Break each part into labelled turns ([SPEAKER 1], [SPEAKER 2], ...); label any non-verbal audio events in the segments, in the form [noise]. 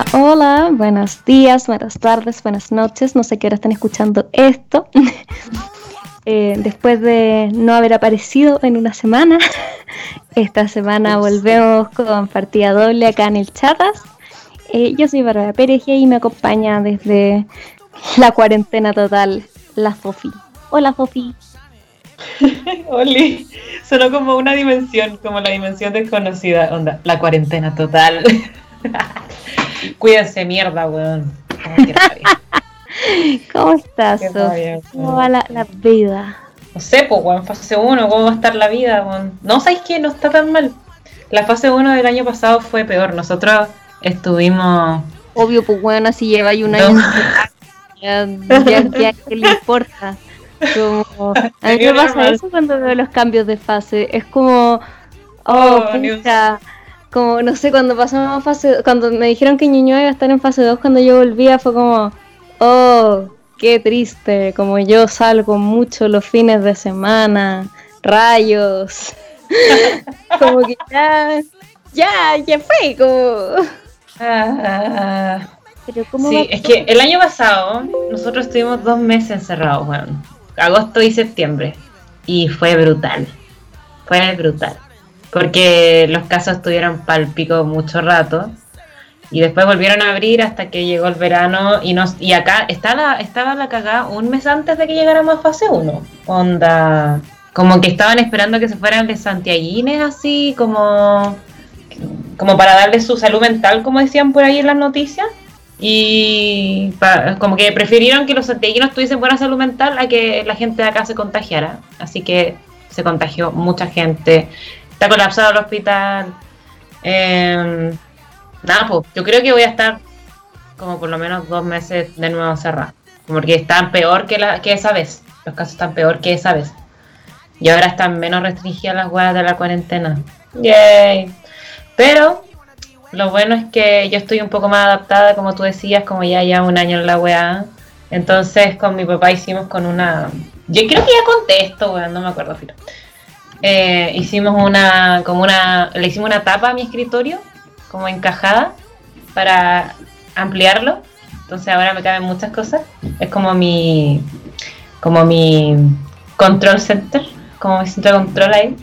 [SPEAKER 1] Hola, hola, buenos días, buenas tardes, buenas noches. No sé qué hora están escuchando esto. [laughs] Eh, después de no haber aparecido en una semana, [laughs] esta semana volvemos con partida doble acá en el Charras. Eh, yo soy Bárbara Pérez y me acompaña desde la cuarentena total la Fofi. Hola Fofi. [laughs]
[SPEAKER 2] Oli, sonó como una dimensión, como la dimensión desconocida. Onda, la cuarentena total. Cuídense, mierda, weón. [laughs]
[SPEAKER 1] ¿Cómo estás, ¿Cómo va la, vida?
[SPEAKER 2] No sé, pues, weón, fase 1, ¿cómo va a estar la vida, weón? No, ¿sabéis que No está tan mal. La fase 1 del año pasado fue peor. Nosotros estuvimos...
[SPEAKER 1] Obvio, pues, weón, así lleva un año. [laughs] Ya, ya, ¿qué le importa? Como, a mí me pasa eso cuando veo los cambios de fase. Es como, oh, oh puta, como no sé, cuando pasamos fase, cuando me dijeron que Ñuñoa iba a estar en fase 2 cuando yo volvía fue como, oh, qué triste, como yo salgo mucho los fines de semana, rayos. [laughs] como que ya, ya, ya fue, como...
[SPEAKER 2] Ah, Pero sí, es que el año pasado nosotros estuvimos dos meses encerrados, bueno agosto y septiembre. Y fue brutal. Fue brutal. Porque los casos estuvieron palpico mucho rato. Y después volvieron a abrir hasta que llegó el verano. Y nos y acá estaba, estaba la cagada un mes antes de que llegáramos a fase 1. Onda. Como que estaban esperando que se fueran de santiaguines así, como. Como para darle su salud mental, como decían por ahí en las noticias y como que prefirieron que los santiaguinos tuviesen buena salud mental a que la gente de acá se contagiara. Así que se contagió mucha gente. Está colapsado el hospital. Em, nada, pues yo creo que voy a estar como por lo menos dos meses de nuevo cerrado. Porque están peor que, la, que esa vez. Los casos están peor que esa vez. Y ahora están menos restringidas las huevas de la cuarentena. Yay. Pero lo bueno es que yo estoy un poco más adaptada, como tú decías, como ya ya un año en la weá. Entonces con mi papá hicimos con una... Yo creo que ya conté esto, weón, no me acuerdo, Filo. Eh, hicimos una, como una, le hicimos una tapa a mi escritorio, como encajada, para ampliarlo. Entonces ahora me caben muchas cosas. Es como mi, como mi control center, como mi centro de control ahí.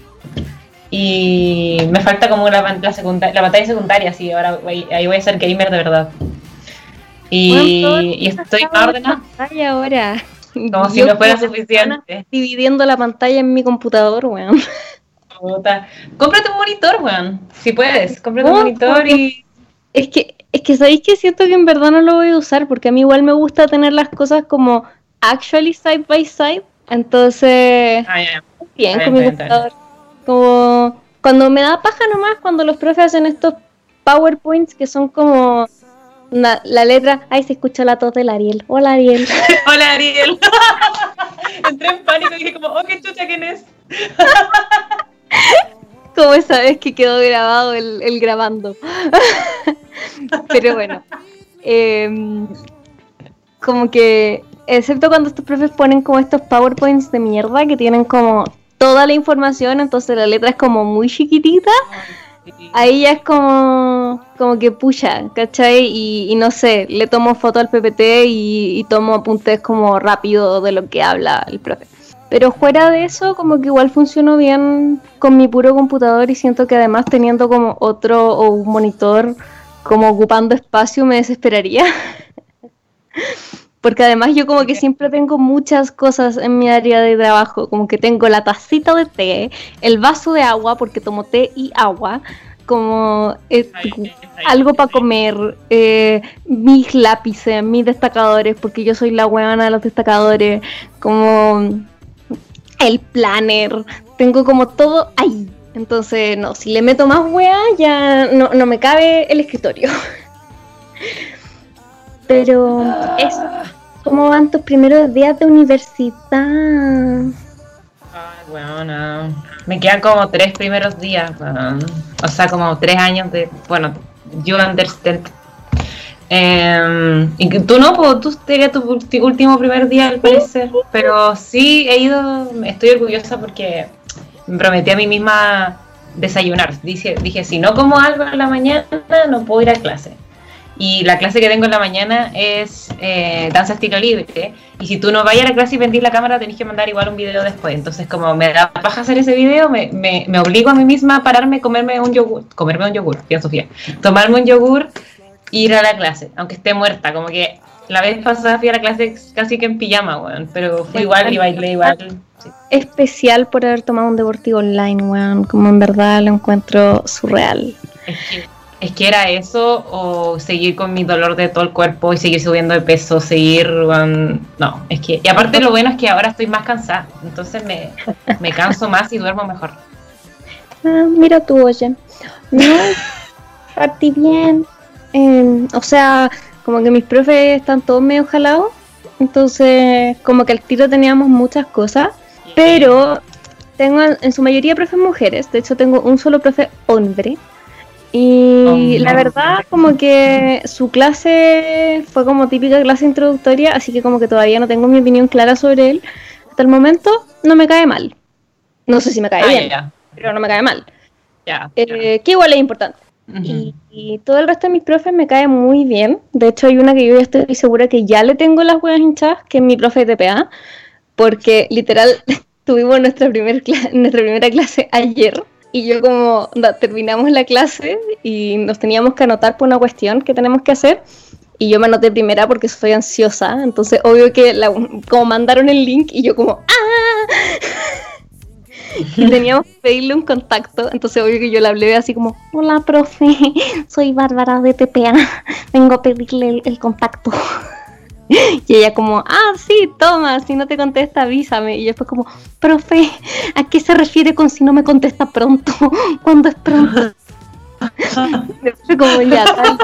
[SPEAKER 2] Y me falta como la, la, la pantalla secundaria, sí, ahora ahí voy a ser gamer de verdad. Y, estoy ordenada.
[SPEAKER 1] ahora. [laughs]
[SPEAKER 2] Como si no fuera suficiente.
[SPEAKER 1] Dividiendo la pantalla en mi computador, weón.
[SPEAKER 2] Cómprate un monitor, weón. Si puedes, cómprate un monitor y.
[SPEAKER 1] Es que, es que sabéis que siento que en verdad no lo voy a usar porque a mí igual me gusta tener las cosas como actually side by side. Entonces, ah, bien con mi computador. Como cuando me da paja nomás, cuando los profes hacen estos PowerPoints que son como la, letra, ay, se escucha la tos del Ariel. Hola Ariel. [laughs]
[SPEAKER 2] Hola Ariel. [laughs] Entré en pánico y dije como, oh, qué chucha, ¿quién es? [laughs]
[SPEAKER 1] como esa vez que quedó grabado el, grabando. Pero bueno. Em, como que, excepto cuando estos profes ponen como estos PowerPoints de mierda que tienen como toda la información, entonces la letra es como muy chiquitita. Ahí ya es como, como que pucha, ¿cachai? Y, no sé, le tomo foto al PPT y, tomo apuntes como rápido de lo que habla el profe. Pero fuera de eso, como que igual funcionó bien con mi puro computador y siento que además teniendo como otro o un monitor como ocupando espacio me desesperaría. [laughs] Porque además yo como que siempre tengo muchas cosas en mi área de trabajo, como que tengo la tacita de té, el vaso de agua, porque tomo té y agua, como eh, algo para comer, eh, mis lápices, mis destacadores, porque yo soy la huevona de los destacadores, como el planner, tengo como todo ahí. Entonces, no, si le meto más hueá, ya no, no me cabe el escritorio. [laughs] Pero eso. ¿Cómo van tus primeros días de universidad?
[SPEAKER 2] Bueno, me quedan como tres primeros días, o sea, como tres años de, bueno, you understand. Eh, y tú no, tú sería tu, último primer día al parecer, pero sí he ido, estoy orgullosa porque me prometí a mí misma desayunar. Dije, dije si no como algo en la mañana no puedo ir a clase. Y la clase que tengo en la mañana es eh, danza estilo libre. Y si tú no vayas a la clase y vendís la cámara, tenés que mandar igual un video después. Entonces, como me da paja hacer ese video, me, me, obligo a mí misma a pararme, comerme un yogur, comerme un yogur, bien Sofía, tomarme un yogur ir a la clase, aunque esté muerta. Como que la vez pasada fui a la clase casi que en pijama, weón, pero fui igual y bailé igual.
[SPEAKER 1] Especial por haber tomado un deportivo online, weón, como en verdad lo encuentro surreal.
[SPEAKER 2] Es que es que era eso o seguir con mi dolor de todo el cuerpo y seguir subiendo de peso, seguir... no, es que... Y aparte lo bueno es que ahora estoy más cansada, entonces me, me canso más y duermo mejor.
[SPEAKER 1] Ah, mira tú, oye. No, partí bien. Em, o sea, como que mis profes están todos medio jalados, entonces como que al tiro teníamos muchas cosas, pero tengo en su mayoría profes mujeres, de hecho tengo un solo profe hombre y la verdad, como que su clase fue como típica clase introductoria, así que como que todavía no tengo mi opinión clara sobre él. Hasta el momento no me cae mal. No sé si me cae ah, bien, pero no me cae mal. Eh, que igual es importante. y, todo el resto de mis profes me cae muy bien. De hecho, hay una que yo ya estoy segura que ya le tengo las huevas hinchadas, que es mi profe de TPA, porque literal [laughs] tuvimos nuestra, primer nuestra primera clase ayer y yo como terminamos la clase y nos teníamos que anotar por una cuestión que tenemos que hacer y yo me anoté primera porque soy ansiosa, entonces obvio que como mandaron el link y yo como ¡ah! [laughs] y teníamos que pedirle un contacto, entonces obvio que yo le hablé así como hola profe, [laughs] soy Bárbara de TPA, vengo a pedirle el contacto. Y ella como, ah, sí, toma, si no te contesta, avísame. Y yo después como, profe, ¿a qué se refiere con si no me contesta pronto? [laughs] ¿Cuándo es pronto? [laughs] después como, ya, [laughs] tal.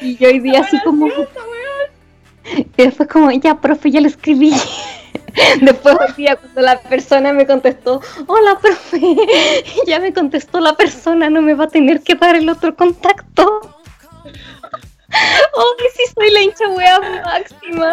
[SPEAKER 1] Y yo hoy día así como... Y después como, ya, profe, ya lo escribí. Después hoy día cuando la persona me contestó, hola, profe, ya me contestó la persona, no me va a tener que dar el otro contacto. Oh, que sí soy la hincha wea máxima.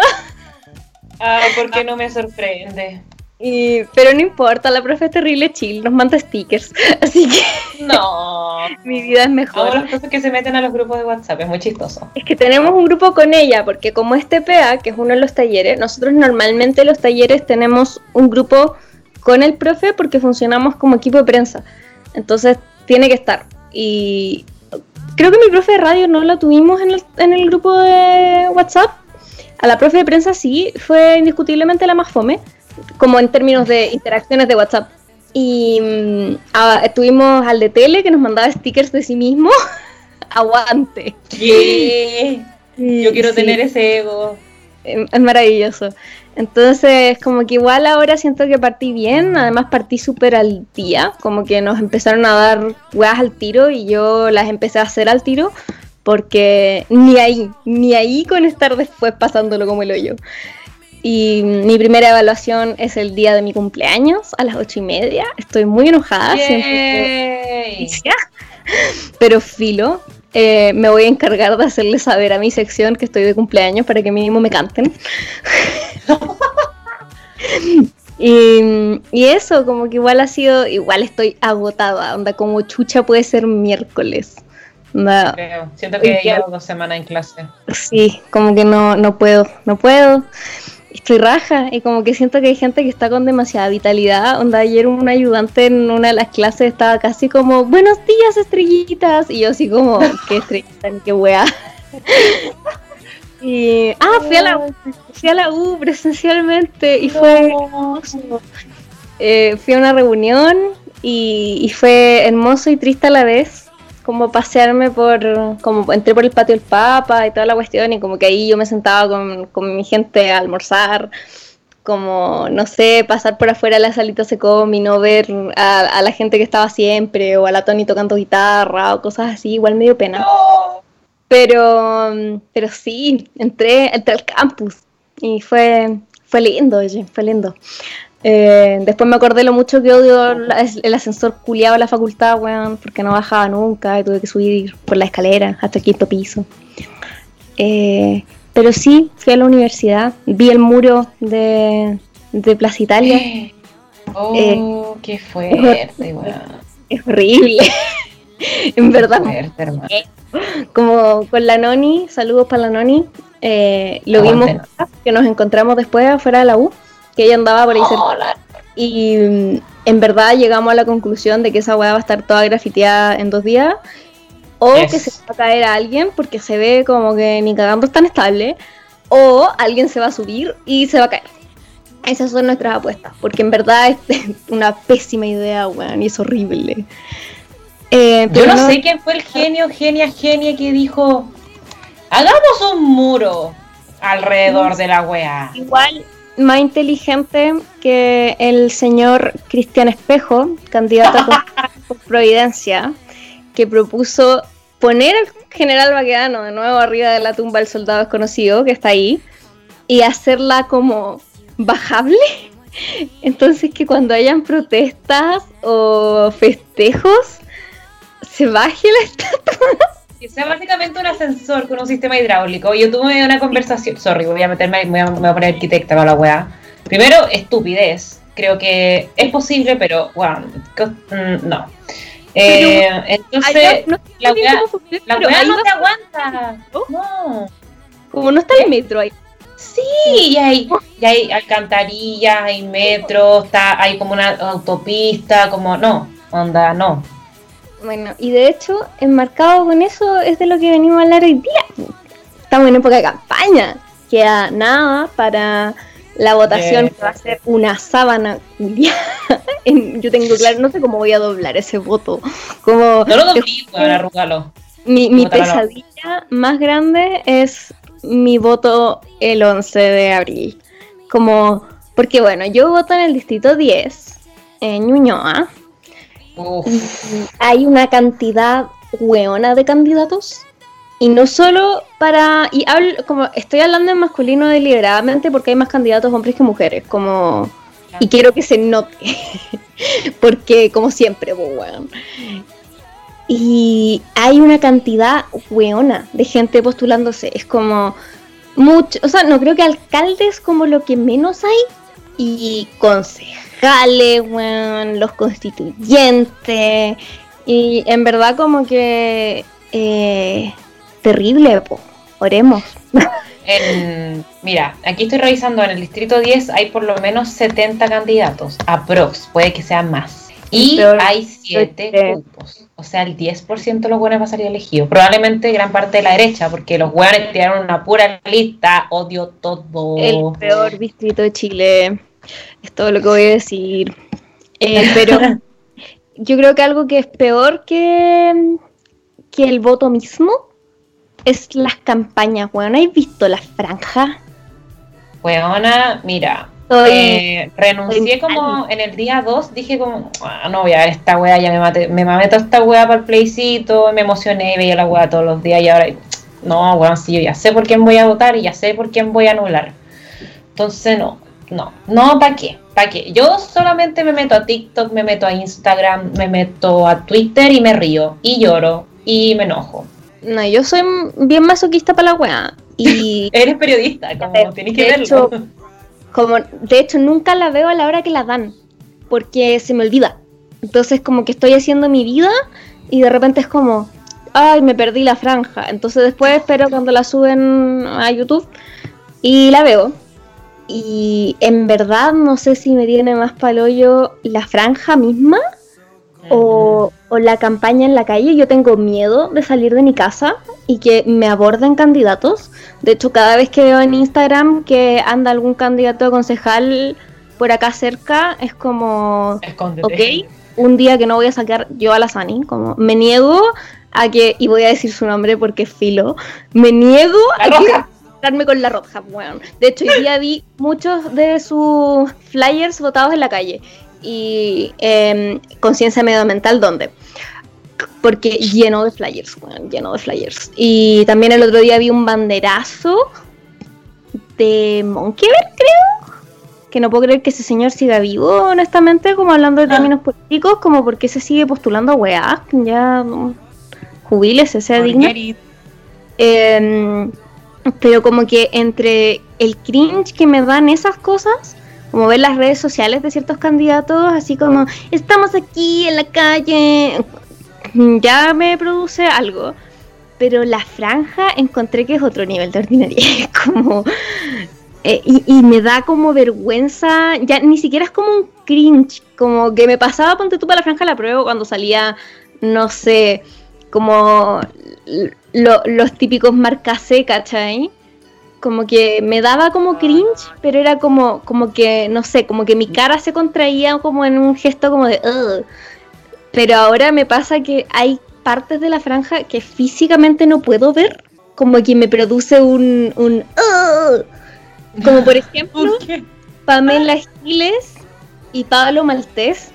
[SPEAKER 2] Ah, porque no me sorprende.
[SPEAKER 1] Y, pero no importa, la profe es terrible chill, nos manda stickers, [laughs] así que
[SPEAKER 2] no, [laughs]
[SPEAKER 1] mi vida es mejor.
[SPEAKER 2] Todas las cosas que se meten a los grupos de WhatsApp, es muy chistoso.
[SPEAKER 1] Es que tenemos un grupo con ella, porque como es TPA, que es uno de los talleres, nosotros normalmente los talleres tenemos un grupo con el profe porque funcionamos como equipo de prensa, entonces tiene que estar. Y, creo que mi profe de radio no la tuvimos en el, en el grupo de WhatsApp. A la profe de prensa sí, fue indiscutiblemente la más fome, como en términos de interacciones de WhatsApp. Y mm, tuvimos al de tele que nos mandaba stickers de sí mismo. [laughs] Aguante.
[SPEAKER 2] Yo quiero tener ese ego.
[SPEAKER 1] Es maravilloso. Entonces, como que igual ahora siento que partí bien, además partí súper al día, como que nos empezaron a dar weas al tiro y yo las empecé a hacer al tiro, porque ni ahí, ni ahí con estar después pasándolo como el hoyo. Y mi primera evaluación es el día de mi cumpleaños, a las ocho y media. Estoy muy enojada. [laughs] Pero filo, eh, me voy a encargar de hacerle saber a mi sección que estoy de cumpleaños para que mínimo me canten. [laughs] [laughs] y, eso, como que igual ha sido, igual estoy agotada, onda como chucha puede ser miércoles.
[SPEAKER 2] Siento que llevo dos semanas en clase.
[SPEAKER 1] Sí, como que no, no puedo, no puedo estoy raja y como que siento que hay gente que está con demasiada vitalidad. Onda, ayer un ayudante en una de las clases estaba casi como, buenos días estrellitas. Y yo así como, qué estrellita, qué wea. Y, ah, fui a la, fui a la U presencialmente y fue eh, fui a una reunión y, y fue hermoso y triste a la vez como pasearme por, como entré por el patio del Papa y toda la cuestión y como que ahí yo me sentaba con, con mi gente a almorzar, como, no sé, pasar por afuera de la salita se y no ver a, la gente que estaba siempre o a la Tony tocando guitarra o cosas así, igual medio pena. Pero, pero sí, entré, entré al campus y fue, fue lindo, oye, fue lindo. Eh, después me acordé lo mucho que odio el ascensor culiado de la facultad, weón, porque no bajaba nunca y tuve que subir por la escalera hasta el quinto piso. Eh, pero sí, fui a la universidad, vi el muro de, de Plaza Italia. [gasps]
[SPEAKER 2] Oh, qué fuerte, weón.
[SPEAKER 1] Es horrible. [laughs] [laughs] en verdad. Como con la Noni, saludos para la Noni. Eh, lo vimos que nos encontramos después afuera de la U, que ella andaba por ahí Y mm, en verdad llegamos a la conclusión de que esa weá va a estar toda grafiteada en dos días. O que se va a caer a alguien porque se ve como que ni cagando es tan estable. O alguien se va a subir y se va a caer. Esas son nuestras apuestas. Porque en verdad es [laughs] una pésima idea, weón, y es horrible.
[SPEAKER 2] Eh, Yo no, sé quién fue el genio, genia, genia que dijo, hagamos un muro alrededor de la wea.
[SPEAKER 1] Igual, más inteligente que el señor Cristian Espejo, candidato [laughs] por Providencia, que propuso poner al general Baquedano de nuevo arriba de la tumba del soldado desconocido que está ahí y hacerla como bajable. [laughs] Entonces que cuando hayan protestas o festejos, se baje la estatua.
[SPEAKER 2] Que sea básicamente un ascensor con un sistema hidráulico. Yo tuve una conversación, sorry, voy a meterme, voy a, poner arquitecta con la weá. Primero, estupidez. Creo que es posible, pero bueno, mm, no. Eh, entonces, la weá, la weá no te aguanta. No.
[SPEAKER 1] Como no está el metro ahí.
[SPEAKER 2] Sí, y hay, y hay alcantarillas, hay metro, está, hay como una autopista, como no, onda, no.
[SPEAKER 1] Bueno, y de hecho, enmarcado con eso es de lo que venimos a hablar hoy día. Estamos en época de campaña. Queda nada para la votación que va a ser una sábana [laughs] Yo tengo claro, no sé cómo voy a doblar ese voto. Como,
[SPEAKER 2] no lo doblí, para arrugarlo.
[SPEAKER 1] Mi, mi pesadilla más grande es mi voto el 11 de abril. Como, porque bueno, yo voto en el distrito 10, en Ñuñoa, hay una cantidad hueona de candidatos. Y no solo para. Y hablo, como estoy hablando en masculino deliberadamente porque hay más candidatos hombres que mujeres. Como. Y quiero que se note. [laughs] porque, como siempre, pues, Y hay una cantidad hueona de gente postulándose. Es como. Mucho. O sea, no creo que alcaldes como lo que menos hay. Y concejales los constituyentes. Y en verdad como que eh, terrible, oremos. [laughs]
[SPEAKER 2] mira, aquí estoy revisando, en el distrito 10 hay por lo menos 70 candidatos, aprox, puede que sean más. Y hay 7 grupos, o sea, el 10% de los buenos va a salir elegido. Probablemente gran parte de la derecha, porque los buenos tiraron una pura lista, odio todo.
[SPEAKER 1] El peor distrito de Chile. Es todo lo que voy a decir. Eh, pero [laughs] yo creo que algo que es peor que, que el voto mismo es las campañas, weón. ¿Has visto las franjas?
[SPEAKER 2] Weona, mira, eh, renuncié como en el día 2, dije como, ah, no voy a ver esta wea, ya me mate, me mamé toda esta wea para el playcito, me emocioné, veía la wea todos los días y ahora, no, weón, sí, yo ya sé por quién voy a votar y ya sé por quién voy a anular. Entonces, no, no, no, ¿para qué? ¿Para qué? Yo solamente me meto a TikTok, me meto a Instagram, me meto a Twitter y me río, y lloro, y me enojo.
[SPEAKER 1] No, yo soy bien masoquista para la weá. Y [laughs]
[SPEAKER 2] Eres periodista, como tienes que verlo.
[SPEAKER 1] como, de hecho, nunca la veo a la hora que la dan, porque se me olvida. Entonces, como que estoy haciendo mi vida y de repente es como, ay, me perdí la franja. Entonces, después espero cuando la suben a YouTube y la veo. Y en verdad no sé si me tiene más palollo la franja misma o, la campaña en la calle. Yo tengo miedo de salir de mi casa y que me aborden candidatos. De hecho, cada vez que veo en Instagram que anda algún candidato a concejal por acá cerca, es como, ok, un día que no voy a sacar yo a la Sani, como me niego a que, y voy a decir su nombre porque es filo, me niego a que con la bueno. De hecho, hoy día vi muchos de sus flyers votados en la calle. Y eh, conciencia medioambiental, ¿dónde? Porque lleno de flyers, bueno, lleno de flyers. Y también el otro día vi un banderazo de Monkeyberg, creo. Que no puedo creer que ese señor siga vivo, honestamente, como hablando de ah. términos políticos, como porque se sigue postulando a weá. Ya, jubiles, sea digno. Eh, pero como que entre el cringe que me dan esas cosas, como ver las redes sociales de ciertos candidatos, así como, estamos aquí en la calle, [laughs] ya me produce algo. Pero la franja encontré que es otro nivel de ordinaria. [laughs] como. Eh, y, me da como vergüenza. Ya ni siquiera es como un cringe. Como que me pasaba, ponte tú para la franja la prueba cuando salía, no sé, como los típicos marcasé, ¿cachai? como que me daba como cringe, pero era como, como que, no sé, como que mi cara se contraía como en un gesto como de... Pero ahora me pasa que hay partes de la franja que físicamente no puedo ver, como que me produce un... un como por [laughs] ejemplo, Pamela Giles y Pablo Maltés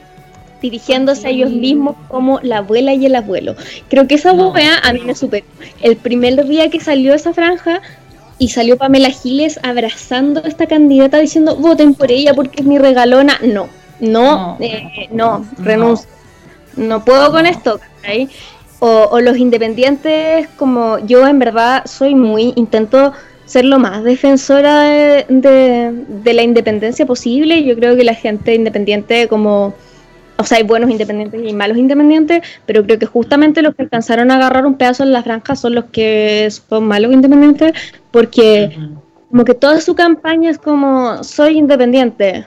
[SPEAKER 1] dirigiéndose a ellos mismos como la abuela y el abuelo. Creo que esa no. a mí me superó. El primer día que salió esa franja, y salió Pamela Giles abrazando a esta candidata diciendo voten por ella porque es mi regalona. No, no, no, eh, no renuncio. No puedo con esto. O, los independientes, como yo en verdad soy muy, intento ser lo más defensora de, de la independencia posible. Yo creo que la gente independiente como o sea, hay buenos independientes y malos independientes, pero creo que justamente los que alcanzaron a agarrar un pedazo en la franja son los que son malos independientes, porque como que toda su campaña es como, soy independiente,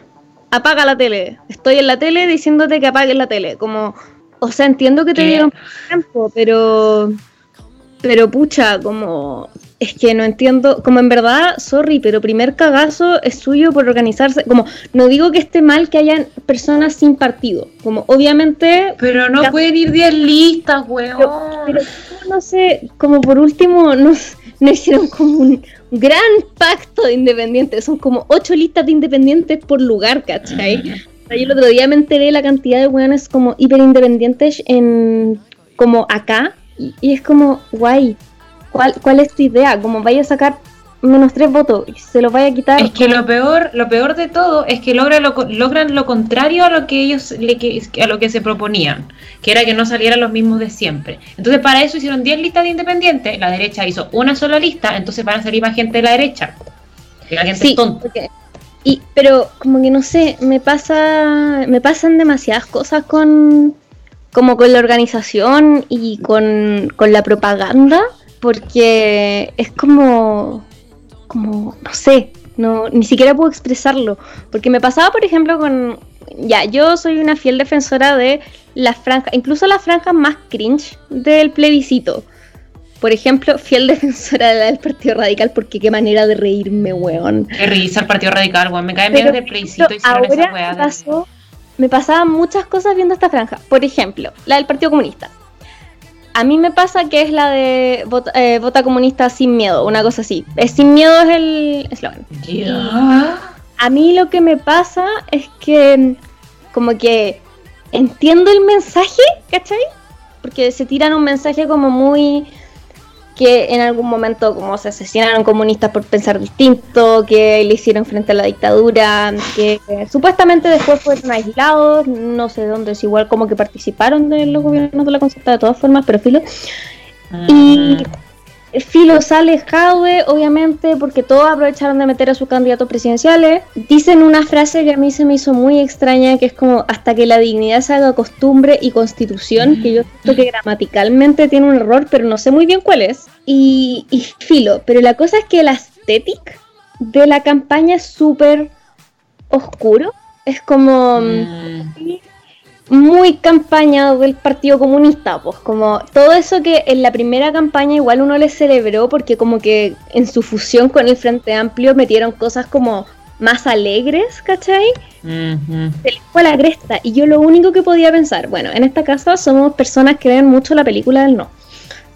[SPEAKER 1] apaga la tele, estoy en la tele diciéndote que apagues la tele, como, o sea, entiendo que te dieron tiempo, pero, pero pucha, como es que no entiendo, como en verdad, sorry, pero primer cagazo es suyo por organizarse, como no digo que esté mal que hayan personas sin partido, como obviamente...
[SPEAKER 2] Pero no pueden ir 10 listas, weón.
[SPEAKER 1] Pero, no sé, como por último no, hicieron como un gran pacto de independientes, son como 8 listas de independientes por lugar, ¿cachai? yo el otro día me enteré la cantidad de weones como hiper independientes en como acá y es como guay ¿Cuál, es tu idea? Como vaya a sacar menos tres votos y se los vaya a quitar.
[SPEAKER 2] Es que lo peor, lo peor de todo es que logran lo, logran lo contrario a lo que ellos le, a lo que se proponían, que era que no salieran los mismos de siempre. Entonces para eso hicieron 10 listas de independientes, la derecha hizo una sola lista, entonces van a salir más gente de la derecha. La gente es tonta.
[SPEAKER 1] Y, pero como que no sé, me pasa, me pasan demasiadas cosas con como con la organización y con, con la propaganda porque es como, como, no sé, no, ni siquiera puedo expresarlo, porque me pasaba, por ejemplo, con, ya, yo soy una fiel defensora de las franjas, incluso las franjas más cringe del plebiscito. Por ejemplo, fiel [laughs] defensora de la del Partido Radical, porque qué manera de reírme, weón.
[SPEAKER 2] De reírse al Partido Radical, weón. Me cae bien del plebiscito y ahora esa
[SPEAKER 1] pasó, me pasaban muchas cosas viendo esta franja. Por ejemplo, la del Partido Comunista a mí me pasa que es la de eh, vota, comunista sin miedo, una cosa así. sin miedo es el eslogan. A mí lo que me pasa es que como que entiendo el mensaje, ¿cachai? Porque se tiran un mensaje como muy que en algún momento como se asesinaron comunistas por pensar distinto, que le hicieron frente a la dictadura, que supuestamente después fueron aislados, no sé dónde es igual como que participaron de los gobiernos de la concepta de todas formas, pero filo. Y mm. Filo sale Jadwe, obviamente, porque todos aprovecharon de meter a sus candidatos presidenciales. Dicen una frase que a mí se me hizo muy extraña, que es como hasta que la dignidad se haga costumbre y constitución, que yo siento que gramaticalmente tiene un error, pero no sé muy bien cuál es. Y, Filo, pero la cosa es que la estética de la campaña es súper oscuro. Es como... Mm muy campaña del Partido Comunista, pues como todo eso que en la primera campaña igual uno le celebró porque como que en su fusión con el Frente Amplio metieron cosas como más alegres, ¿cachai? Se les fue a la cresta y yo lo único que podía pensar, bueno, en esta casa somos personas que ven mucho la película del no.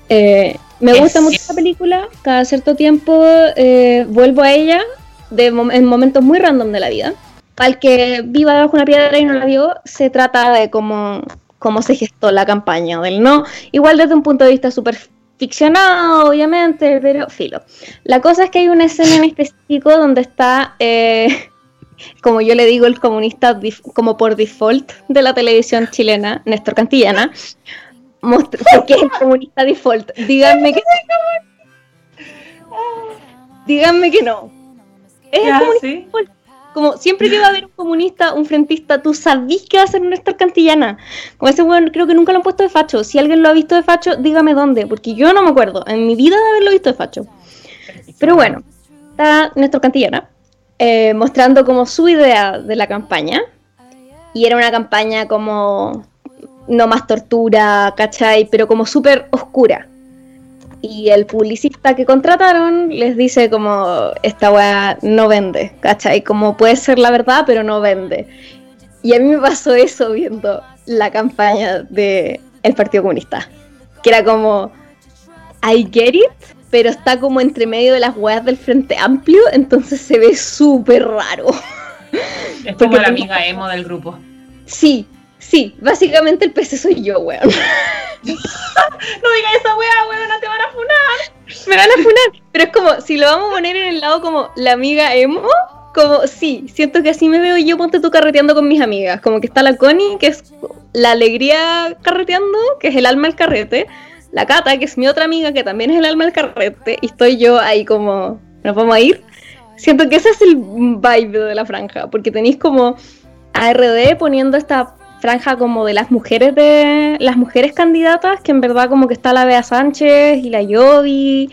[SPEAKER 1] Eh, me gusta mucho la película, cada cierto tiempo eh, vuelvo a ella de en momentos muy random de la vida al que viva debajo de una piedra y no la vio, se trata de cómo, cómo se gestó la campaña del no. Igual desde un punto de vista súper ficcionado, obviamente, pero filo. La cosa es que hay una escena en específico donde está, eh, [laughs] como yo le digo, el comunista como por default de la televisión chilena, Néstor Cantillana, porque es el comunista default. Díganme que... [laughs] Díganme que no. Es el comunista default Como siempre que va a haber un comunista, un frentista, tú sabís que va a ser Néstor Cantillana. Como ese weón, creo que nunca lo han puesto de facho. Si alguien lo ha visto de facho, dígame dónde, porque yo no me acuerdo en mi vida de haberlo visto de facho. Pero bueno, está Néstor Cantillana eh, mostrando como su idea de la campaña. Y era una campaña como no más tortura, ¿cachai? Pero como súper oscura. Y el publicista que contrataron les dice como, esta weá no vende, ¿cachai? Como puede ser la verdad, pero no vende. Y a mí me pasó eso viendo la campaña del el Partido Comunista. Que era como, I get it, pero está como entre medio de las weas del Frente Amplio, entonces se ve súper raro.
[SPEAKER 2] Es como la amiga emo del grupo.
[SPEAKER 1] Sí, sí, básicamente el PC soy yo, weón. [laughs]
[SPEAKER 2] no digas esa wea, weón, no te van a funar.
[SPEAKER 1] Me van a funar. Pero es como, si lo vamos a poner en el lado como la amiga emo, como, sí, siento que así me veo yo, ponte tú carreteando con mis amigas. Como que está la Connie, que es la alegría carreteando, que es el alma del carrete la Cata, que es mi otra amiga, que también es el alma del carrete, y estoy yo ahí como, ¿nos vamos a ir? Siento que ese es el vibe de la franja, porque tenéis como ARD poniendo esta franja como de las mujeres de las mujeres candidatas, que en verdad como que está la Bea Sánchez y la Yodi,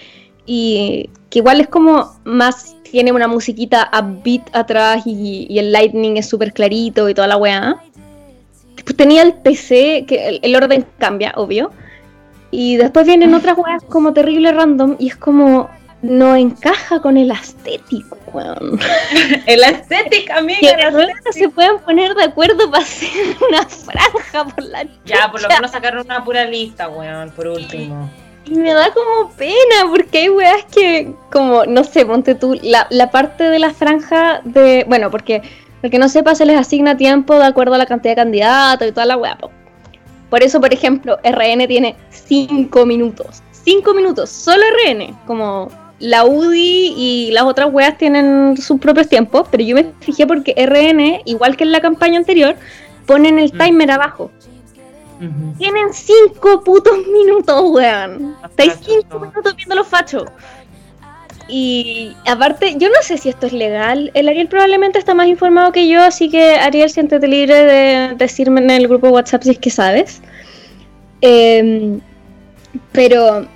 [SPEAKER 1] y que igual es como más, tiene una musiquita upbeat atrás y, el lightning es súper clarito y toda la weá. Después tenía el PC, que el orden cambia, obvio y después vienen otras weas como terrible random y es como no encaja con el estético, weón. [laughs]
[SPEAKER 2] el estético, amiga.
[SPEAKER 1] Que se pueden poner de acuerdo para hacer [laughs] una franja por la
[SPEAKER 2] Ya, por lo menos sacaron una pura lista, weón, por último.
[SPEAKER 1] Y me da como pena, porque hay weas que, como, no sé, ponte tú, la, la parte de la franja de. Bueno, porque, el que no sepa, se les asigna tiempo de acuerdo a la cantidad de candidatos y toda la wea. Por eso, por ejemplo, RN tiene 5 minutos. 5 minutos, solo RN. Como la UDI y las otras weas tienen sus propios tiempos, pero yo me fijé porque RN, igual que en la campaña anterior, ponen el mm. timer abajo. Tienen 5 putos minutos, weón. Estáis 5 minutos viendo los fachos. Y aparte, yo no sé si esto es legal. El Ariel probablemente está más informado que yo, así que Ariel, siéntete libre de decirme en el grupo WhatsApp si es que sabes. Em, pero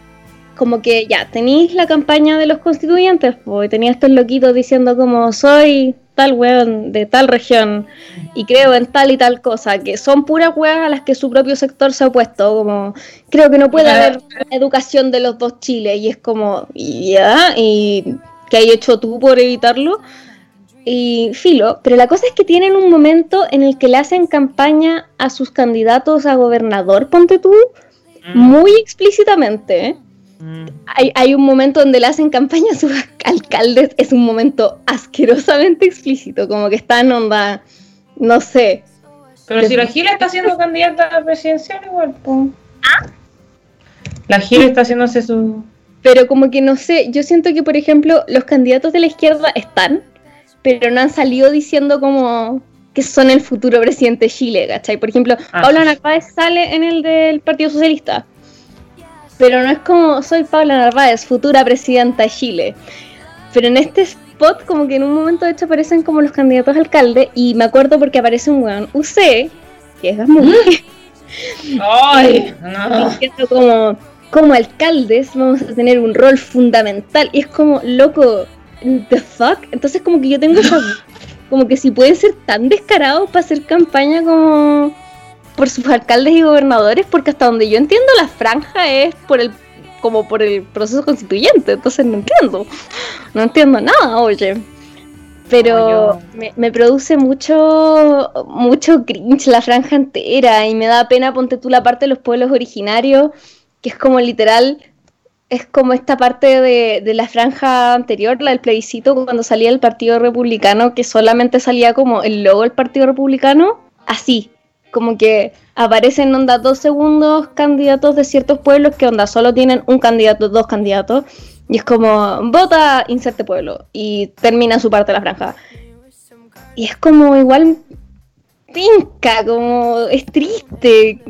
[SPEAKER 1] como que ya, tenéis la campaña de los constituyentes, pues tenía estos loquitos diciendo como soy tal weón de tal región y creo en tal y tal cosa, que son puras weas a las que su propio sector se ha opuesto, como creo que no puede haber educación de los dos Chiles y es como, ya, y ¿qué hay hecho tú por evitarlo? Y filo, pero la cosa es que tienen un momento en el que le hacen campaña a sus candidatos a gobernador, ponte tú, mm. muy explícitamente, ¿eh? Mm. Hay, un momento donde le hacen campaña a sus alcaldes, es un momento asquerosamente explícito, como que está en onda, no sé.
[SPEAKER 2] Pero si la Gila está siendo candidata a presidencial igual, pues. ¿Ah? La Gila está haciéndose su...
[SPEAKER 1] Pero como que no sé, yo siento que por ejemplo los candidatos de la izquierda están, pero no han salido diciendo como que son el futuro presidente de Chile, ¿cachai? Por ejemplo, ah, Paula Narváez sale en el del Partido Socialista pero no es como soy Paula Narváez, futura presidenta de Chile. Pero en este spot, como que en un momento de hecho aparecen como los candidatos a alcalde, y me acuerdo porque aparece un weón UC, que es muy. [laughs] ¡Ay! No. como, como alcaldes vamos a tener un rol fundamental, y es como, loco, ¿the fuck? Entonces, como que yo tengo esa. como que si pueden ser tan descarados para hacer campaña como por sus alcaldes y gobernadores, porque hasta donde yo entiendo la franja es por el como por el proceso constituyente, entonces no entiendo, no entiendo nada, oye. Pero me, produce mucho, mucho cringe la franja entera y me da pena, ponte tú la parte de los pueblos originarios, que es como literal, es como esta parte de, de la franja anterior, la del plebiscito, cuando salía el Partido Republicano, que solamente salía como el logo del Partido Republicano, así, como que aparecen onda dos segundos candidatos de ciertos pueblos que onda solo tienen un candidato, dos candidatos, y es como vota, inserte pueblo, y termina su parte de la franja. Y es como igual pinca, como es triste.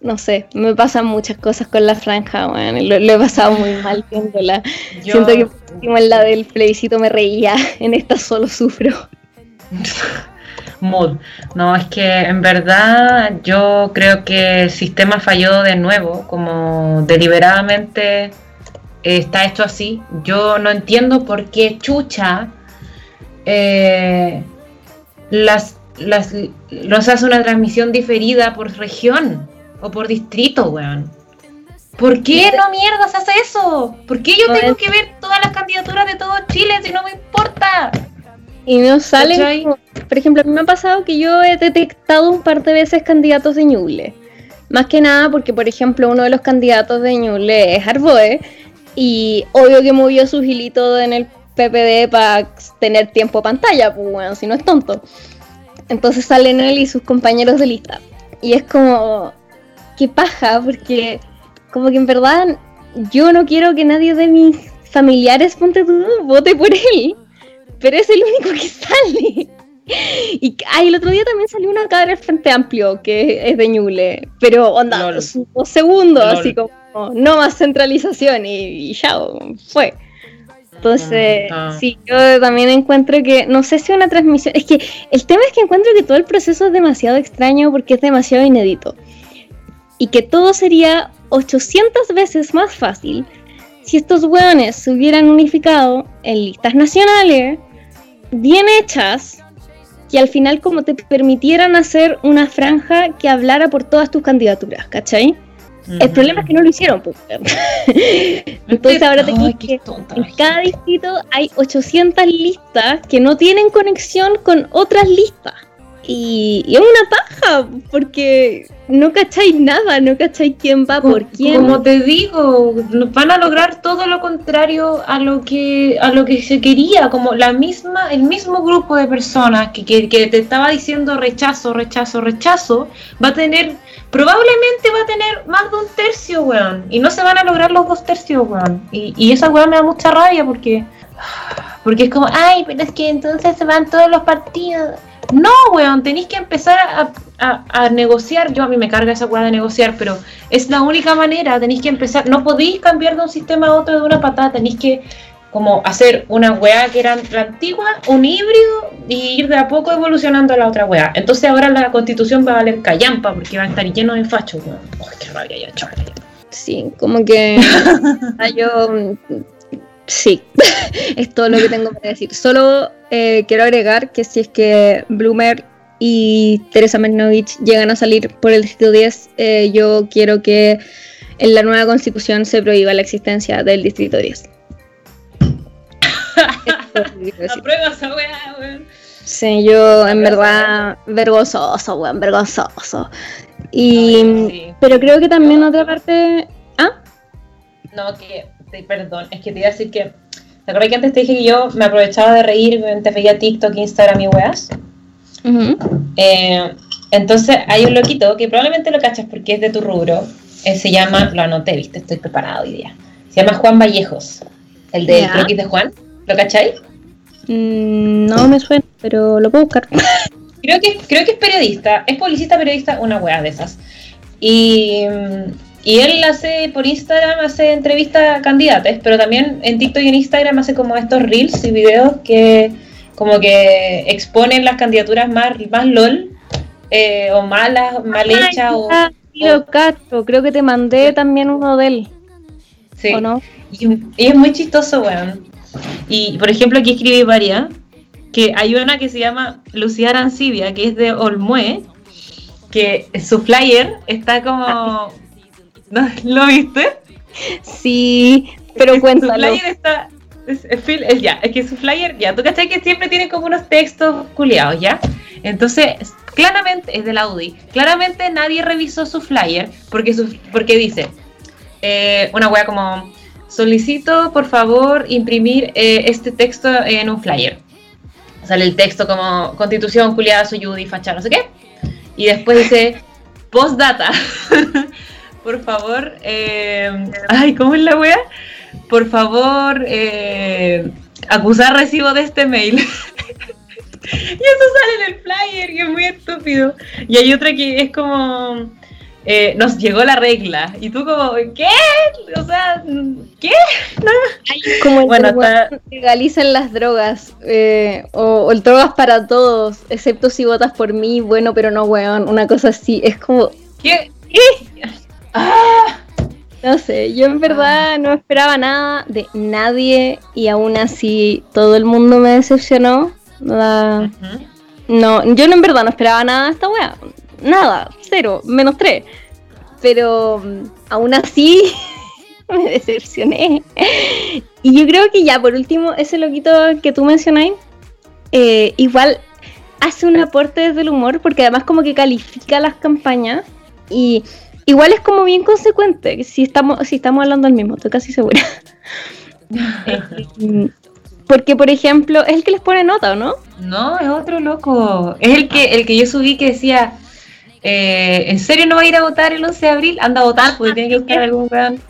[SPEAKER 1] No sé, me pasan muchas cosas con la franja, bueno, lo, he pasado muy mal viéndola. Siento que en la del plebiscito me reía, [laughs] en esta solo sufro. [laughs]
[SPEAKER 2] Mood. No, es que en verdad yo creo que el sistema falló de nuevo, como deliberadamente está hecho así. Yo no entiendo por qué chucha eh, las, las, nos hace una transmisión diferida por región o por distrito, weón. ¿Por qué no mierdas hace eso? ¿Por qué yo tengo que ver todas las candidaturas de todo Chile si no me importa?
[SPEAKER 1] Y no salen, por ejemplo, a mí me ha pasado que yo he detectado un par de veces candidatos de Ñuble. Más que nada porque, por ejemplo, uno de los candidatos de Ñuble es Arboe. Y obvio que movió su gilito en el PPD para tener tiempo pantalla, pues bueno, si no es tonto. Entonces salen él y sus compañeros de lista. Y es como, qué paja, porque como que en verdad yo no quiero que nadie de mis familiares ponte vote por él, pero es el único que [laughs] sale. Y ay, el otro día también salió una cadena del Frente Amplio que es de Ñuble, pero onda, dos segundos, así como no más centralización y, ya fue. Entonces, ah, ah. sí, yo también encuentro que, no sé si una transmisión, es que el tema es que encuentro que todo el proceso es demasiado extraño porque es demasiado inédito. Y que todo sería 800 veces más fácil si estos hueones se hubieran unificado en listas nacionales, bien hechas, que al final como te permitieran hacer una franja que hablara por todas tus candidaturas, ¿cachai? El problema es que no lo hicieron. Pues. [laughs] [laughs] Entonces ahora te que en cada distrito hay 800 listas que no tienen conexión con otras listas. Y, es una paja, porque no cacháis nada, no cacháis quién va por quién.
[SPEAKER 2] Como te digo, van a lograr todo lo contrario a lo que a lo que se quería, como la misma, el mismo grupo de personas que, que, que te estaba diciendo rechazo, rechazo, rechazo, va a tener probablemente va a tener más de un tercio, weón. Y no se van a lograr los dos tercios, weón. Y, y esa weón me da mucha rabia porque. Porque es como, ay, pero es que entonces se van todos los partidos. No, weón, tenéis que empezar a, a, negociar. Yo a mí me carga esa weón de negociar, pero es la única manera. Tenéis que empezar. No podéis cambiar de un sistema a otro de una patada. Tenéis que como hacer una weá que era la antigua, un híbrido y ir de a poco evolucionando a la otra weá. Entonces ahora la constitución va a valer callampa porque va a estar lleno de fachos, weón. qué rabia ya, chaval.
[SPEAKER 1] Sí, como que [laughs] yo sí, [laughs] es todo lo que tengo que decir. Solo eh, quiero agregar que si es que Bloomer y Teresa Mernovich llegan a salir por el distrito 10, eh, yo quiero que en la nueva constitución se prohíba la existencia del distrito 10. [laughs]
[SPEAKER 2] Aprueba esa weá, weón.
[SPEAKER 1] Sí, yo en verdad vergonzoso, weón, vergonzoso. Y pero creo que también otra parte. ¿Ah?
[SPEAKER 2] No, que perdón, es que te iba a decir que. ¿Te acuerdas que antes te dije que yo me aprovechaba de reír te veía TikTok, Instagram y weas? Eh, entonces hay un loquito que probablemente lo cachas porque es de tu rubro. Eh, se llama, lo anoté, viste, estoy preparado hoy día. Se llama Juan Vallejos, el de yeah. de Juan. ¿Lo cacháis?
[SPEAKER 1] Mm, no me suena, pero lo puedo buscar.
[SPEAKER 2] Creo que, creo que es periodista, es publicista periodista, una weá de esas. Y, y él hace por Instagram, hace entrevistas a candidatos, pero también en TikTok y en Instagram hace como estos reels y videos que como que exponen las candidaturas más, más LOL eh, o malas, mal hechas. o,
[SPEAKER 1] o, creo que te mandé también uno de él.
[SPEAKER 2] Sí. ¿O no? Y, es muy chistoso, weón. Y por ejemplo, aquí escribí varias. Que hay una que se llama Lucía Arancibia, que es de Olmué. Que su flyer está como. ¿No? ¿Lo viste?
[SPEAKER 1] Sí, pero cuéntalo.
[SPEAKER 2] Su flyer está. Es, ya, es que su flyer, ya, tú cachai que siempre tiene como unos textos culiados, ¿ya? Entonces, claramente, es del Audi, claramente nadie revisó su flyer porque, su, porque dice, eh, una wea como, solicito por favor imprimir eh, este texto en un flyer. Sale el texto como Constitución, culiada, soy Judy, facha, no sé qué. Y después dice postdata. [laughs] por favor, eh, ay, ¿cómo es la wea? Por favor, eh, acusar recibo de este mail. [laughs] y eso sale en el flyer, y es muy estúpido. Y hay otra que es como eh, nos llegó la regla. Y tú como, ¿qué? O sea, ¿qué? [laughs]
[SPEAKER 1] como el bueno, legalicen las drogas eh, o, el drogas para todos, excepto si votas por mí, bueno, pero no, weón, una cosa así. Es como, ¿qué? [laughs] Ah. [laughs] No sé, yo en verdad no esperaba nada de nadie y aún así todo el mundo me decepcionó. No, yo en verdad no esperaba nada de esta wea nada, cero, menos tres. Pero mm, aún así [laughs] me decepcioné. Y yo creo que ya, por último, ese loquito que tú mencionáis, eh, igual hace un aporte desde el humor, porque además como que califica las campañas y igual es como bien consecuente, si estamos, si estamos hablando del mismo, estoy casi segura. [laughs] Eh, porque, por ejemplo, es el que les pone nota, ¿o no?
[SPEAKER 2] No, es otro loco. Es el que, el que yo subí que decía, eh, ¿En serio no va a ir a votar el 11 de abril? Anda a votar porque tiene que buscar algún weón.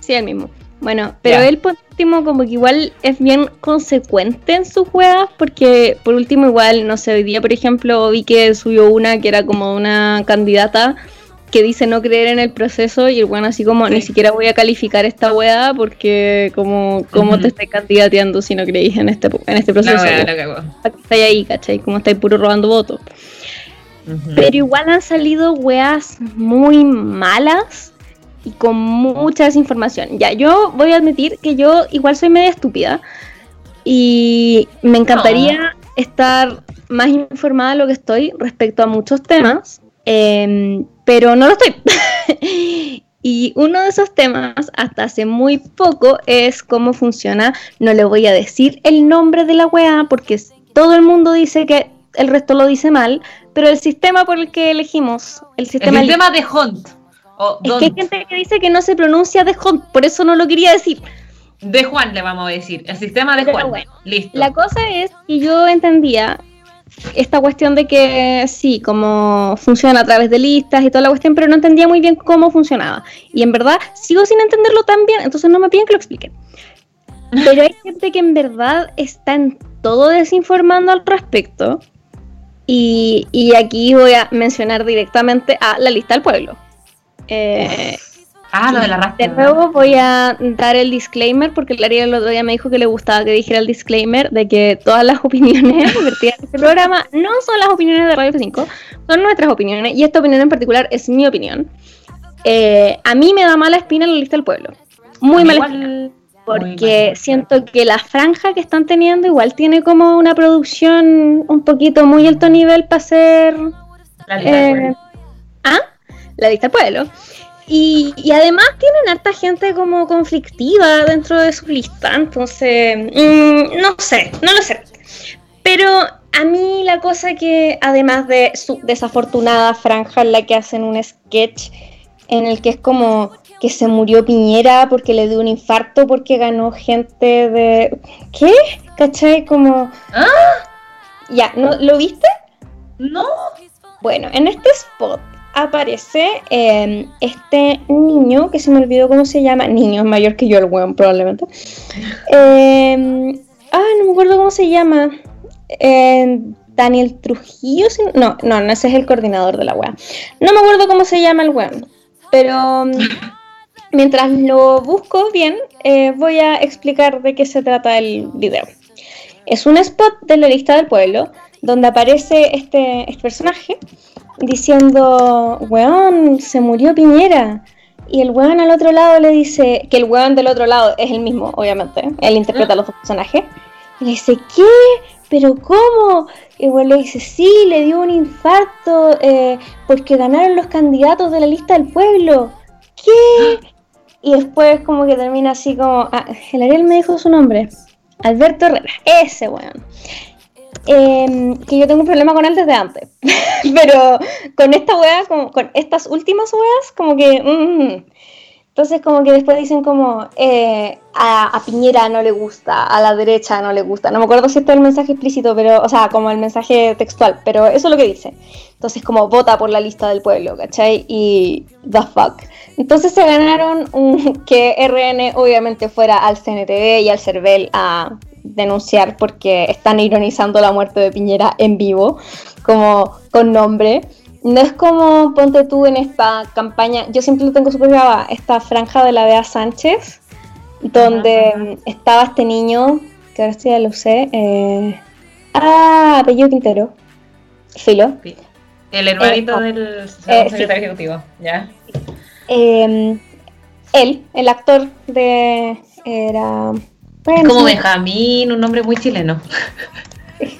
[SPEAKER 1] Sí, el mismo. Bueno, pero él por último como que igual es bien consecuente en sus juegas porque por último igual, no sé, hoy día por ejemplo vi que subió una que era como una candidata que dice no creer en el proceso y el bueno así como ni siquiera voy a calificar esta weá porque como, como te estáis candidateando si no creéis en este, en este proceso. estáis ahí, ¿cachai? Como estáis puro robando votos. Pero igual han salido weas muy malas y con mucha desinformación. Ya, yo voy a admitir que yo igual soy media estúpida y me encantaría estar más informada de lo que estoy respecto a muchos temas, em, pero no lo estoy. [laughs] y uno de esos temas, hasta hace muy poco, es cómo funciona. No le voy a decir el nombre de la wea porque todo el mundo dice que el resto lo dice mal, pero el sistema por el que elegimos, el sistema,
[SPEAKER 2] el sistema de Hunt.
[SPEAKER 1] es que hay gente que dice que no se pronuncia de Hunt, por eso no lo quería decir.
[SPEAKER 2] De Juan le vamos a decir, el sistema de Juan. Listo.
[SPEAKER 1] La cosa es que yo entendía esta cuestión de que sí, como funciona a través de listas y toda la cuestión, pero no entendía muy bien cómo funcionaba. Y en verdad sigo sin entenderlo tan bien, entonces no me piden que lo expliquen. Pero hay gente que en verdad está en todo desinformando al respecto. Y, aquí voy a mencionar directamente a la lista del pueblo.
[SPEAKER 2] Eh, ah, lo de la raza.
[SPEAKER 1] De nuevo voy a dar el disclaimer porque Claría el otro día me dijo que le gustaba que dijera el disclaimer de que todas las [laughs] opiniones vertidas en este programa no son las opiniones de Radio F5, son nuestras opiniones y esta opinión en particular es mi opinión. Eh, a mí me da mala espina la lista del pueblo. Muy mala espina porque siento que la franja que están teniendo igual tiene como una producción un poquito muy alto nivel para ser
[SPEAKER 2] la lista eh,
[SPEAKER 1] ¿ah? la lista pueblo y, además tienen harta gente como conflictiva dentro de su lista entonces mm, no sé no lo sé pero a mí la cosa que además de su desafortunada franja en la que hacen un sketch en el que es como que se murió Piñera porque le dio un infarto porque ganó gente de... ¿Qué? ¿Cachai? Como...
[SPEAKER 2] ¿Ah?
[SPEAKER 1] Ya, ¿no, ¿lo viste?
[SPEAKER 2] No.
[SPEAKER 1] Bueno, en este spot aparece em, este niño, que se me olvidó cómo se llama, niño mayor que yo el weón probablemente. Eh, ah, no me acuerdo cómo se llama. Em, Daniel Trujillo, no, no, no, ese es el coordinador de la web. No me acuerdo cómo se llama el weón, pero mientras lo busco bien, eh, voy a explicar de qué se trata el video. Es un spot de la lista del pueblo donde aparece este, este personaje diciendo, weón, se murió Piñera. Y el weón al otro lado le dice, que el weón del otro lado es el mismo, obviamente, él interpreta los dos personajes. Y le dice, ¿qué? ¿Pero cómo? Y el weón le dice, sí, le dio un infarto eh, porque ganaron los candidatos de la lista del pueblo. ¿Qué? Y después como que termina así como... Ah, el Ariel me dijo su nombre. Alberto Herrera. Ese weón. Em, que yo tengo un problema con él desde antes. [laughs] Pero con esta weá, con estas últimas weas, como que... Mm, entonces como que después dicen como eh, a, Piñera no le gusta, a la derecha no le gusta. No me acuerdo si este es el mensaje explícito, pero, o sea, como el mensaje textual, pero eso es lo que dice. Entonces como vota por la lista del pueblo, ¿cachai? Y the fuck. Entonces se ganaron un, [laughs] que RN obviamente fuera al CNTV y al CERVEL a denunciar porque están ironizando la muerte de Piñera en vivo, como con nombre. no es como ponte tú en esta campaña, yo siempre lo tengo súper grabada, esta franja de la Bea Sánchez, donde estaba este niño, que ahora sí ya lo sé, eh, ah, apellido Quintero, Filo.
[SPEAKER 2] El hermanito eh, del eh, secretario ejecutivo, ¿ya?
[SPEAKER 1] Em, él, el actor de... Era...
[SPEAKER 2] como Benjamín, un nombre muy chileno.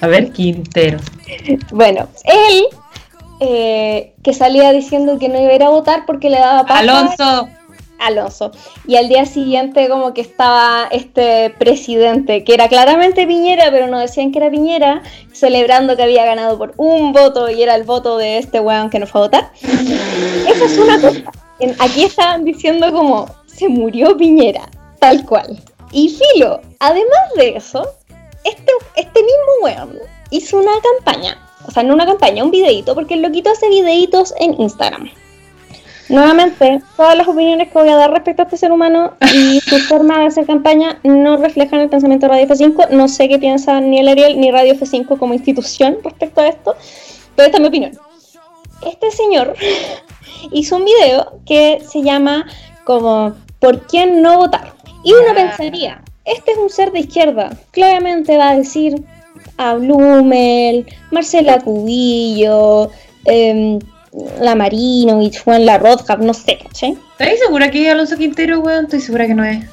[SPEAKER 2] A ver, Quintero.
[SPEAKER 1] Bueno, él eh, que salía diciendo que no iba a ir a votar porque le daba
[SPEAKER 2] paso Alonso.
[SPEAKER 1] Alonso. Y al día siguiente como que estaba este presidente, que era claramente Piñera, pero no decían que era Piñera, celebrando que había ganado por un voto y era el voto de este weón que no fue a votar. Esa es una cosa. Aquí estaban diciendo como se murió Piñera, tal cual. Y Filo, además de eso, este, este mismo weón hizo una campaña o sea, no una campaña, un videito, porque el loquito hace videitos en Instagram. Nuevamente, todas las opiniones que voy a dar respecto a este ser humano y su [laughs] forma de hacer campaña no reflejan el pensamiento de Radio F5. No sé qué piensa ni el Ariel ni Radio F5 como institución respecto a esto, pero esta es mi opinión. Este señor [laughs] hizo un video que se llama como ¿Por quién no votar? Y uno pensaría, este es un ser de izquierda, claramente va a decir a Blumel, Marcela Cubillo, eh, la y Juan La Rothschild, no sé, ¿cachai?
[SPEAKER 2] ¿Estás segura que es Alonso Quintero, weón? Estoy segura que no es.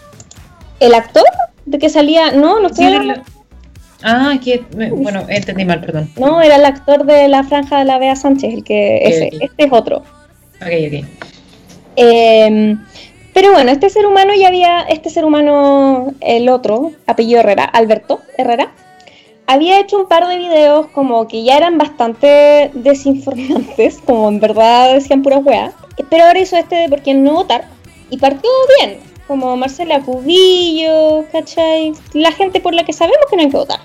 [SPEAKER 1] ¿El actor? ¿De que salía? No, no sé.
[SPEAKER 2] Ah, que, bueno, entendí mal, perdón.
[SPEAKER 1] No, era el actor de la franja de la Bea Sánchez, el que, ese, este es otro.
[SPEAKER 2] Ok, ok.
[SPEAKER 1] Eh, pero bueno, este ser humano ya había, este ser humano, el otro, apellido Herrera, Alberto Herrera, había hecho un par de videos como que ya eran bastante desinformantes, [laughs] como en verdad decían pura weá. Pero ahora hizo este de por quién no votar y partió bien, como Marcela Cubillo, ¿cachai? La gente por la que sabemos que no hay que votar.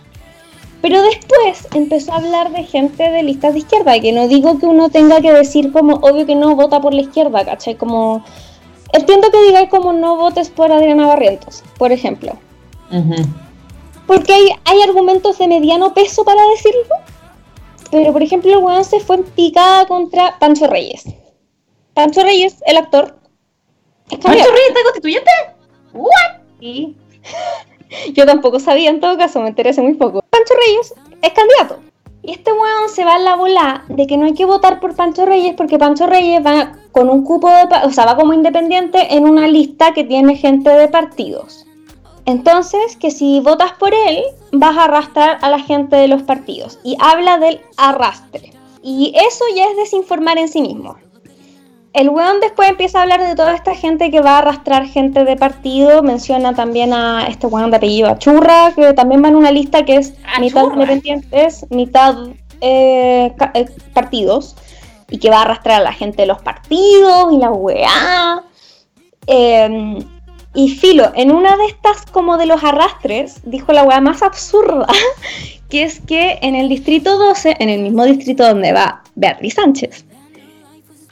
[SPEAKER 1] Pero después empezó a hablar de gente de listas de izquierda, y que no digo que uno tenga que decir como obvio que no vota por la izquierda, ¿cachai? Como entiendo que digáis como no votes por Adriana Barrientos, por ejemplo. Porque hay, argumentos de mediano peso para decirlo. Pero, por ejemplo, el weón se fue en picada contra Pancho Reyes. Pancho Reyes, el actor.
[SPEAKER 2] ¿Pancho Reyes está constituyente? ¿What?
[SPEAKER 1] Sí. [laughs] Yo tampoco sabía, en todo caso, me enteré muy poco. Pancho Reyes es candidato. Y este weón se va a la bola de que no hay que votar por Pancho Reyes porque Pancho Reyes va con un cupo de... O sea, va como independiente en una lista que tiene gente de partidos. Entonces, que si votas por él, vas a arrastrar a la gente de los partidos. Y habla del arrastre. Y eso ya es desinformar en sí mismo. El weón después empieza a hablar de toda esta gente que va a arrastrar gente de partido. Menciona también a este weón de apellido Achurra, que también va en una lista que es mitad independientes, mitad eh, eh, partidos. Y que va a arrastrar a la gente de los partidos y la weá. Eh, y Filo, en una de estas como de los arrastres, dijo la weá más absurda, [laughs] que es que en el distrito 12, en el mismo distrito donde va Beatriz Sánchez,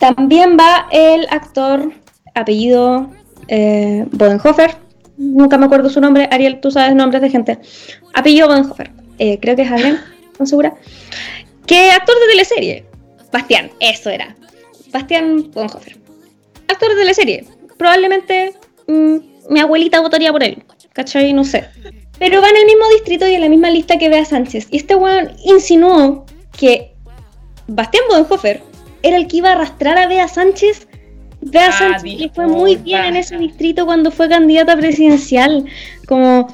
[SPEAKER 1] también va el actor apellido eh, Bodenhofer, nunca me acuerdo su nombre, Ariel, tú sabes nombres de gente, apellido Bodenhofer, eh, creo que es Adrián, no segura, que actor de teleserie, Bastián, eso era, Bastián Bodenhofer, actor de teleserie, probablemente... Mm, mi abuelita votaría por él, ¿cachai? No sé. Pero va en el mismo distrito y en la misma lista que Bea Sánchez. Y este weón insinuó que Bastián Bodenhofer era el que iba a arrastrar a Bea Sánchez. Bea ah, Sánchez le fue muy bien en ese distrito cuando fue candidata presidencial. Como.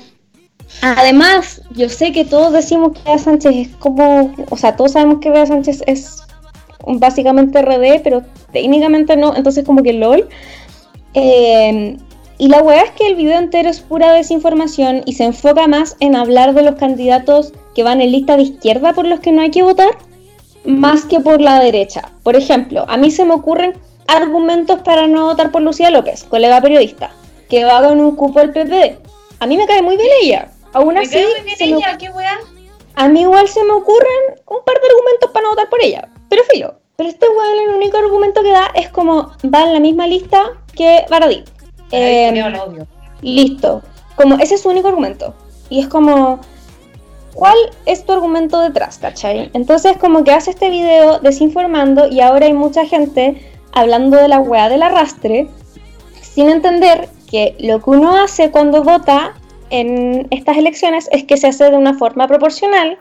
[SPEAKER 1] Además, yo sé que todos decimos que Bea Sánchez es como. O sea, todos sabemos que Bea Sánchez es básicamente RD, pero técnicamente no. Entonces, como que LOL. Eh, y la weá es que el video entero es pura desinformación y se enfoca más en hablar de los candidatos que van en lista de izquierda por los que no hay que votar, más que por la derecha. Por ejemplo, a mí se me ocurren argumentos para no votar por Lucía López, colega periodista, que va con un cupo del PP. A mí me cae muy bien ella. Aún así, a mí igual se me ocurren un par de argumentos para no votar por ella. Pero filo. Pero este weón el único argumento que da es como va en la misma lista que Baradí. Eh, listo. Como ese es su único argumento. Y es como. ¿Cuál es tu argumento detrás, cachai? Entonces como que hace este video desinformando y ahora hay mucha gente hablando de la weá del arrastre sin entender que lo que uno hace cuando vota en estas elecciones es que se hace de una forma proporcional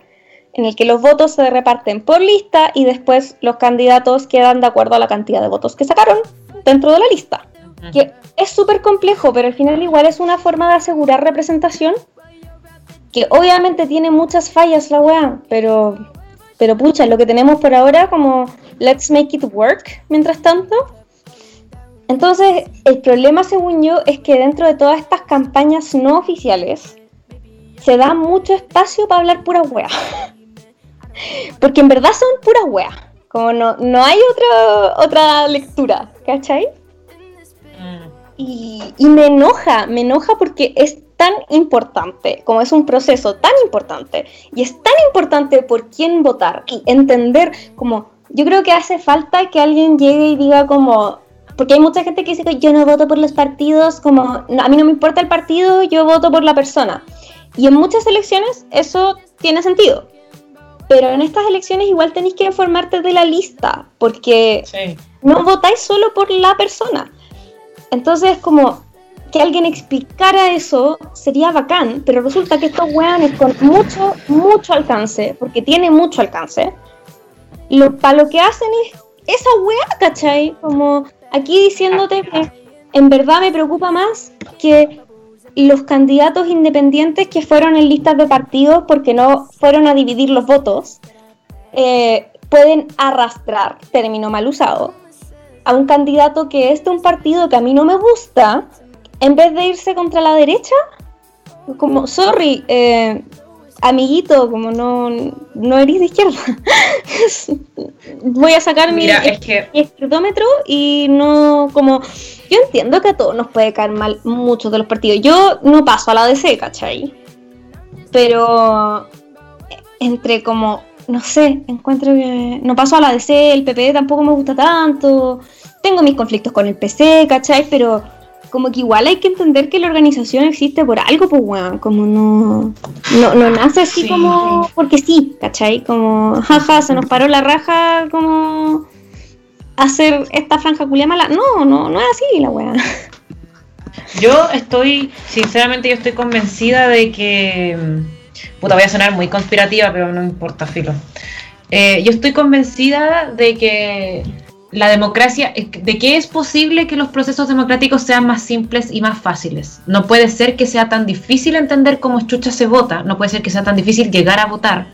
[SPEAKER 1] en el que los votos se reparten por lista y después los candidatos quedan de acuerdo a la cantidad de votos que sacaron dentro de la lista. Que es súper complejo, pero al final igual es una forma de asegurar representación que obviamente tiene muchas fallas la weá, pero, pero pucha, lo que tenemos por ahora como let's make it work mientras tanto. Entonces, el problema según yo es que dentro de todas estas campañas no oficiales se da mucho espacio para hablar pura wea. [laughs] Porque en verdad son pura wea. Como no, no hay otra, otra lectura, ¿cachai? Mm. Y, y me enoja, me enoja porque es tan importante, como es un proceso tan importante, y es tan importante por quién votar y entender como, yo creo que hace falta que alguien llegue y diga como, porque hay mucha gente que dice que yo no voto por los partidos, como, a mí no me importa el partido, yo voto por la persona. Y en muchas elecciones eso tiene sentido. Pero en estas elecciones igual tenéis que informarte de la lista, porque no votáis solo por la persona. Entonces, como que alguien explicara eso sería bacán, pero resulta que estos weones con mucho, mucho alcance, porque tiene mucho alcance, lo, para lo que hacen es esa weá, ¿cachai? Como aquí diciéndote que en verdad me preocupa más que los candidatos independientes que fueron en listas de partidos porque no fueron a dividir los votos, eh, pueden arrastrar, término mal usado, a un candidato que es de un partido que a mí no me gusta, en vez de irse contra la derecha, como, sorry, eh, amiguito, como no, no eres de izquierda, [laughs] voy a sacar mi, escritómetro y no, como, yo entiendo que a todos nos puede caer mal muchos de los partidos. Yo no paso a la DC, ¿cachai? Pero entre como, no sé, encuentro que no paso a la DC, el PP tampoco me gusta tanto, tengo mis conflictos con el PC, ¿cachai? Pero como que igual hay que entender que la organización existe por algo, pues weón, como no, no, no nace así como porque sí, ¿cachai? Como, jaja, se nos paró la raja, como hacer esta franja culia mala. No, no, no es así la weá.
[SPEAKER 2] Yo estoy, sinceramente, yo estoy convencida de que. Puta, voy a sonar muy conspirativa, pero no importa, filo. Eh, yo estoy convencida de que la democracia, de que es posible que los procesos democráticos sean más simples y más fáciles. No puede ser que sea tan difícil entender cómo chucha se vota, no puede ser que sea tan difícil llegar a votar,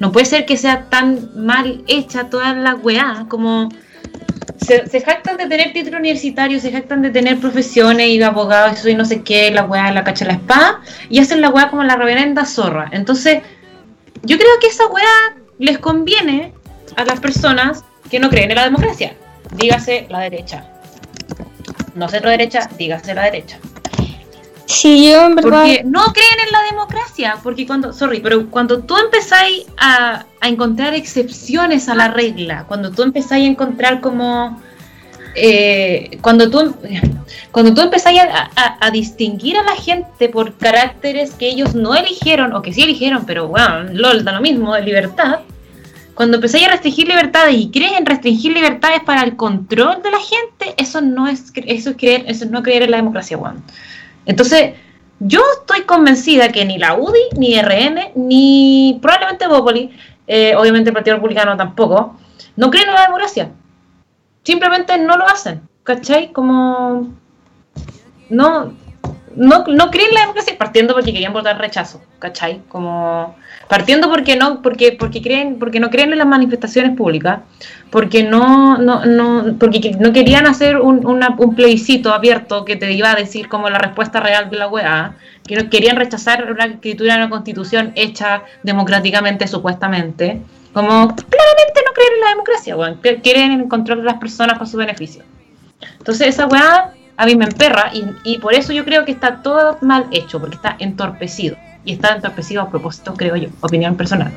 [SPEAKER 2] no puede ser que sea tan mal hecha toda la weá, como se, jactan de tener título universitario, se jactan de tener profesiones y abogados y no sé qué, la weá, la cacha la espada, y hacen la weá como la reverenda zorra. Entonces, yo creo que esa weá les conviene a las personas que no creen en la democracia. Dígase la derecha. No centro derecha, dígase la derecha.
[SPEAKER 1] Sí, yo en verdad.
[SPEAKER 2] Porque no creen en la democracia. Porque cuando, sorry, pero cuando tú empezáis a, encontrar excepciones a la regla, cuando tú empezáis a encontrar como. Eh, cuando tú cuando tú empezáis a, distinguir a la gente por caracteres que ellos no eligieron o que sí eligieron, pero bueno, LOL da lo mismo, de libertad, cuando empezáis a restringir libertades y crees en restringir libertades para el control de la gente, eso no es eso es creer, eso no creer en la democracia, Juan. Entonces, yo estoy convencida que ni la UDI, ni RN, ni probablemente Bopoli, eh, obviamente el Partido Republicano tampoco, no creen en la democracia. Simplemente no lo hacen. ¿Cachai? Como. No, no, no creen en la democracia partiendo porque querían votar rechazo. ¿Cachai? Como partiendo porque no porque porque creen porque no creen en las manifestaciones públicas porque no no, no porque no querían hacer un, un plebiscito abierto que te iba a decir como la respuesta real de la UEA que no querían rechazar una escritura de una constitución hecha democráticamente supuestamente como claramente no creen en la democracia bueno, quieren el control las personas para su beneficio entonces esa weá a mí me emperra y, y por eso yo creo que está todo mal hecho porque está entorpecido y está entorpecido a propósito, creo yo, opinión personal.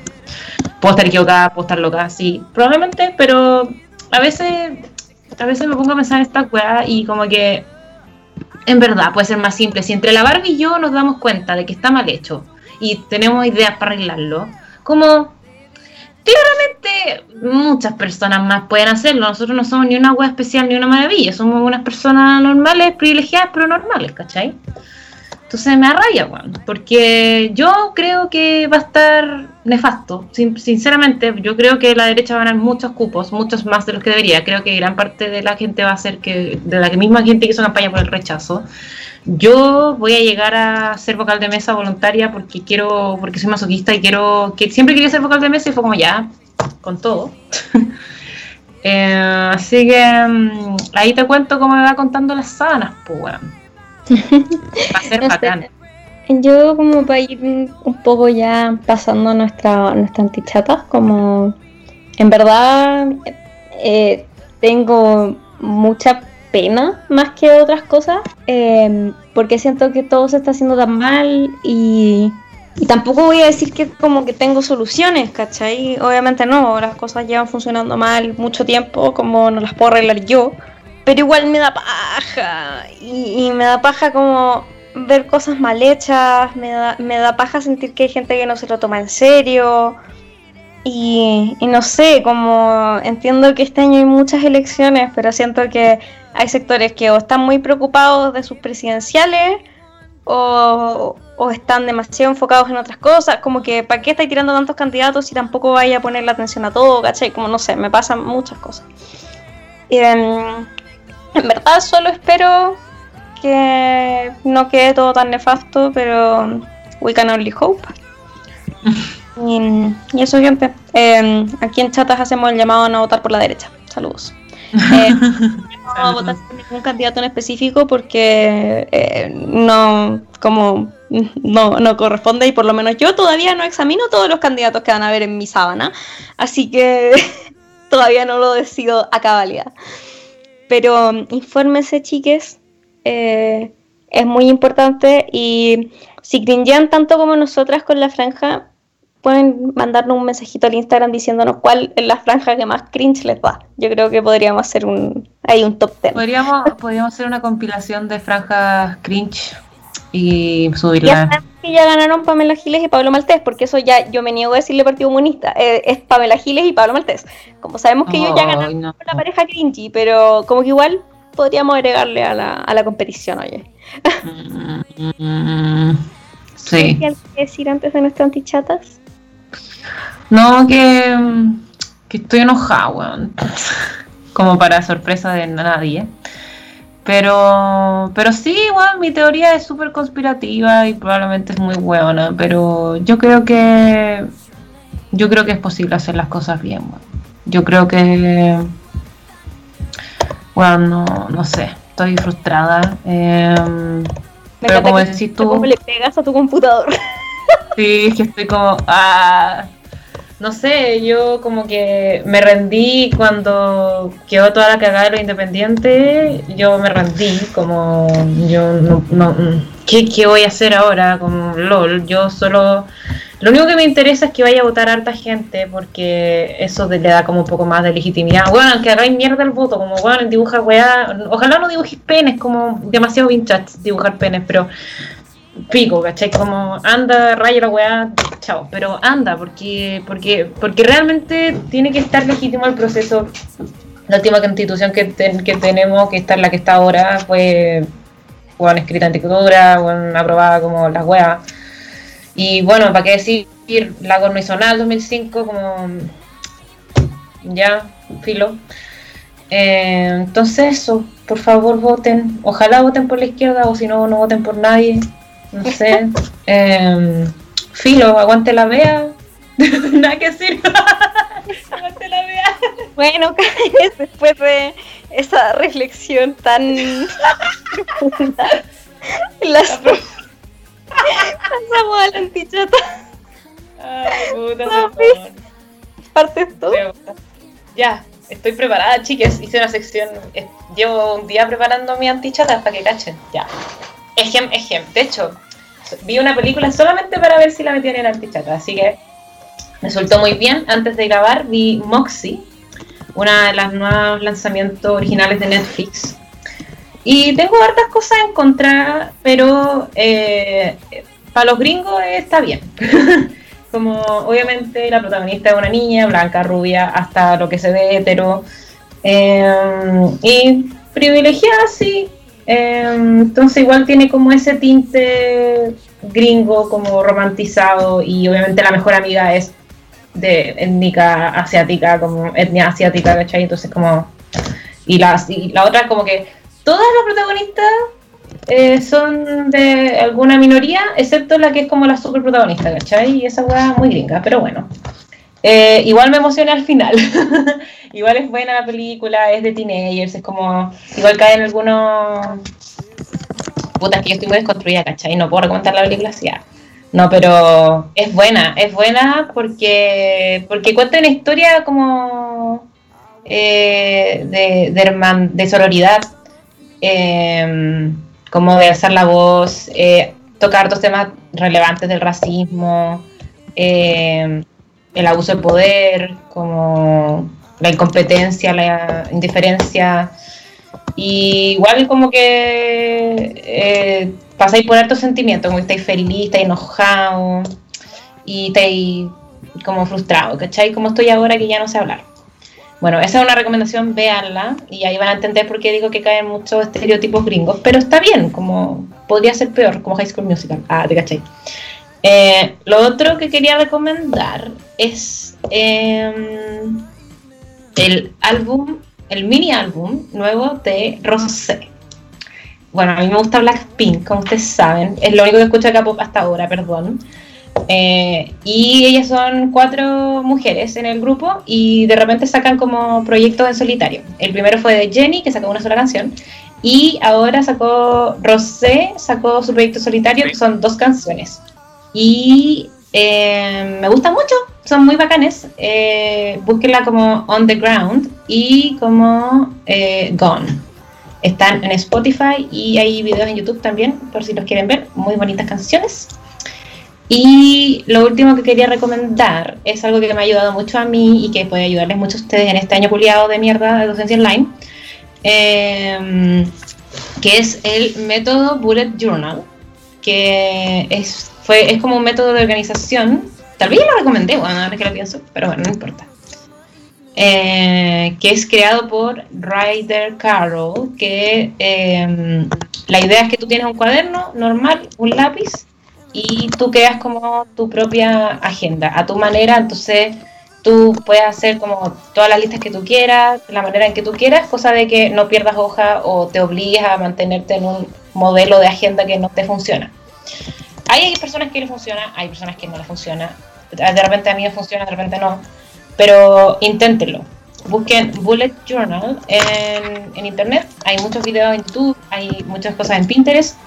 [SPEAKER 2] Puedo estar equivocada, puedo estar loca, sí, probablemente, pero a veces, a veces me pongo a pensar en esta weá y como que en verdad puede ser más simple. Si entre la Barbie y yo nos damos cuenta de que está mal hecho y tenemos ideas para arreglarlo, como claramente muchas personas más pueden hacerlo. Nosotros no somos ni una web especial ni una maravilla, somos unas personas normales, privilegiadas, pero normales, ¿cachai? Entonces me bueno, porque yo creo que va a estar nefasto. sinceramente, yo creo que la derecha va a ganar muchos cupos, muchos más de los que debería. Creo que gran parte de la gente va a ser que, de la misma gente que hizo campaña por el rechazo. Yo voy a llegar a ser vocal de mesa voluntaria porque quiero, porque soy masoquista y quiero, que siempre quería ser vocal de mesa y fue como ya, con todo. [laughs] Eh, así que mm, ahí te cuento cómo me va contando las sábanas, pues bueno. Va a ser bacán.
[SPEAKER 1] Yo como para ir un poco ya pasando nuestra, nuestra antichata, como en verdad eh, tengo mucha pena más que otras cosas, em, porque siento que todo se está haciendo tan mal y, y, tampoco voy a decir que como que tengo soluciones, ¿cachai? Obviamente no, las cosas llevan funcionando mal mucho tiempo, como no las puedo arreglar yo pero igual me da paja. Y, me da paja como ver cosas mal hechas, me da, me da paja sentir que hay gente que no se lo toma en serio. Y, no sé, como entiendo que este año hay muchas elecciones, pero siento que hay sectores que o están muy preocupados de sus presidenciales o, están demasiado enfocados en otras cosas. Como que, ¿para qué estáis tirando tantos candidatos si tampoco vaya a poner la atención a todo? ¿Cachai? Como no sé, me pasan muchas cosas. Y, em, en verdad solo espero que no quede todo tan nefasto, pero we can only hope. [laughs] y, eso, gente. Em, aquí en Chatas hacemos el llamado a no votar por la derecha. Saludos. [laughs] Eh, no a votar por ningún candidato en específico porque eh, no, como no, no corresponde y por lo menos yo todavía no examino todos los candidatos que van a ver en mi sábana. Así que [laughs] todavía no lo decido a cabalidad. Pero um, infórmense, chiques. Eh, es muy importante. Y si cringean tanto como nosotras con la franja, pueden mandarnos un mensajito al Instagram diciéndonos cuál es la franja que más cringe les da. Yo creo que podríamos hacer un, ahí un top 10.
[SPEAKER 2] Podríamos, podríamos hacer una compilación de franjas cringe y subirla.
[SPEAKER 1] Que ya ganaron Pamela Giles y Pablo Maltés, porque eso ya yo me niego a decirle Partido Comunista. Eh, es Pamela Giles y Pablo Maltés. Como sabemos que ellos ya ganaron la pareja cringy, pero como que igual podríamos agregarle a la, a la competición, oye.
[SPEAKER 2] Mm, [laughs] sí.
[SPEAKER 1] ¿Qué decir antes de nuestras antichatas?
[SPEAKER 2] No, que, que estoy enojada, weón. [laughs] Como para sorpresa de nadie. Pero, pero sí, igual mi teoría es súper conspirativa y probablemente es muy buena, pero yo creo que yo creo que es posible hacer las cosas bien. Yo creo que, bueno, no, sé, estoy frustrada. Em, pero como decís tú,
[SPEAKER 1] ¿cómo le pegas a tu computador?
[SPEAKER 2] Sí, es que estoy como, ah, no sé, yo como que me rendí cuando quedó toda la cagada de lo independiente, yo me rendí, como yo no, no ¿qué, ¿qué, voy a hacer ahora? Como LOL, yo solo, lo único que me interesa es que vaya a votar harta gente, porque eso le da como un poco más de legitimidad. Bueno, que hagáis mierda el voto, como bueno, dibuja weá, ojalá no dibujes penes, como demasiado vintage dibujar penes, pero pico, ¿cachai? Como anda, raya la weá, chao. Pero anda, porque, porque, porque realmente tiene que estar legítimo el proceso. La última constitución que, que tenemos, que está la que está ahora, fue bueno, escrita en dictadura, bueno, aprobada como las weas. Y bueno, ¿para qué decir? La nada 2005, como ya, filo. Eh, entonces, eso, por favor voten. Ojalá voten por la izquierda o si no, no voten por nadie no sé. Eh, filo, aguante la vea. [laughs] Nada que decir. [laughs] aguante la vea.
[SPEAKER 1] Bueno, [laughs] después de esa reflexión tan profunda. Las pasamos a la antichata.
[SPEAKER 2] Ay, puta,
[SPEAKER 1] Partes tú.
[SPEAKER 2] Ya, estoy preparada, chicas. Hice una sección. Eh, llevo un día preparando mi antichata para que cachen. Ya. Ejem, ejem. De hecho, vi una película solamente para ver si la metían en antichata, así que me resultó muy bien. Antes de grabar vi Moxie, una de las nuevos lanzamientos originales de Netflix. Y tengo hartas cosas en contra, pero eh, para los gringos está bien. [laughs] como obviamente la protagonista es una niña, blanca, rubia, hasta lo que se ve hetero. Em, y privilegiada, sí. Em, entonces igual tiene como ese tinte gringo, como romantizado, y obviamente la mejor amiga es de étnica asiática, como etnia asiática, ¿cachai? Entonces como... Y la, y la otra como que todas las protagonistas eh, son de alguna minoría, excepto la que es como la super protagonista, ¿cachai? Y esa weá muy gringa, pero bueno. Eh, igual me emociona al final. [laughs] igual es buena la película, es de teenagers, es como. Igual caen algunos. Putas que yo estoy muy desconstruida, ¿cachai? No puedo recomendar la película así. No, pero es buena, es buena porque, porque cuenta una historia como eh, de, de, sororidad. Eh, como de alzar la voz, eh, tocar dos temas relevantes del racismo, eh, el abuso de poder, como la incompetencia, la indiferencia. Y igual como que eh, pasáis por altos sentimientos, como estáis feliz, estáis enojados y estáis como frustrado, ¿cachai? Como estoy ahora que ya no sé hablar. Bueno, esa es una recomendación, véanla y ahí van a entender por qué digo que caen muchos estereotipos gringos, pero está bien, como podría ser peor, como High School Musical. Ah, te caché. Eh, lo otro que quería recomendar es em, el álbum, el mini álbum nuevo de Rosé. Bueno, a mí me gusta Blackpink, como ustedes saben, es lo único que escucho acá hasta ahora, perdón. Eh, y ellas son cuatro mujeres en el grupo y de repente sacan como proyectos en solitario. El primero fue de Jenny, que sacó una sola canción, y ahora sacó Rosé, sacó su proyecto solitario, que son dos canciones. Y eh, me gusta mucho, son muy bacanes. Eh, búsquenla como On the Ground y como Gone. Están en Spotify y hay videos en YouTube también, por si los quieren ver. Muy bonitas canciones. Y lo último que quería recomendar es algo que me ha ayudado mucho a mí y que puede ayudarles mucho a ustedes en este año culiado de mierda de docencia online, em, que es el método Bullet Journal, que es, fue, es como un método de organización, tal vez lo recomendé, bueno, ahora que lo pienso, pero bueno, no importa. Eh, que es creado por Ryder Carroll, que em, la idea es que tú tienes un cuaderno normal, un lápiz, y tú creas como tu propia agenda a tu manera, entonces tú puedes hacer como todas las listas que tú quieras, la manera en que tú quieras, cosa de que no pierdas hoja o te obligues a mantenerte en un modelo de agenda que no te funciona. Hay personas que le funciona, hay personas que no le funciona. De repente a mí me funciona, de repente no. Pero inténtenlo. Busquen Bullet Journal en, en internet. Hay muchos videos en YouTube, hay muchas cosas en Pinterest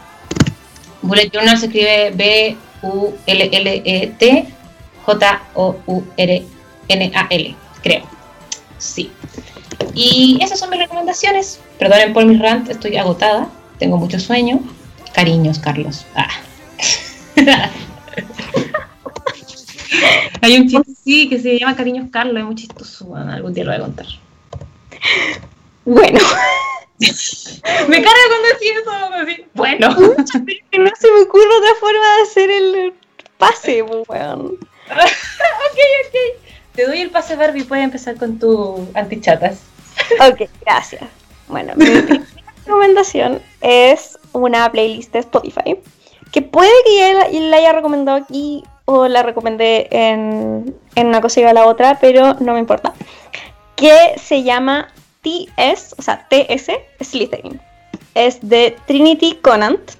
[SPEAKER 2] Bullet Journal se escribe B-U-L-L-E-T J-O-U-R-N-A-L, creo. Sí. Y esas son mis recomendaciones. Perdonen por mi rant, estoy agotada. Tengo mucho sueño. Cariños, Carlos. Ah. [laughs] [laughs] Hay un chiste, sí, que se llama Cariños Carlos, es muy chistoso. algún día lo voy a contar.
[SPEAKER 1] Bueno. [laughs]
[SPEAKER 2] me carga cuando decís eso. Bueno.
[SPEAKER 1] no se me ocurre otra forma de hacer el pase, weón. [laughs]
[SPEAKER 2] ok, ok. Te doy el pase Barbie, puedes empezar con tu antichatas.
[SPEAKER 1] ok, gracias. Bueno, mi primera recomendación es una playlist de Spotify que puede que ya la, haya recomendado aquí o la recomendé en, en una cosa y a la otra, pero no me importa. Que se llama TS, o sea, TS Slytherin. Es de Trinity Conant,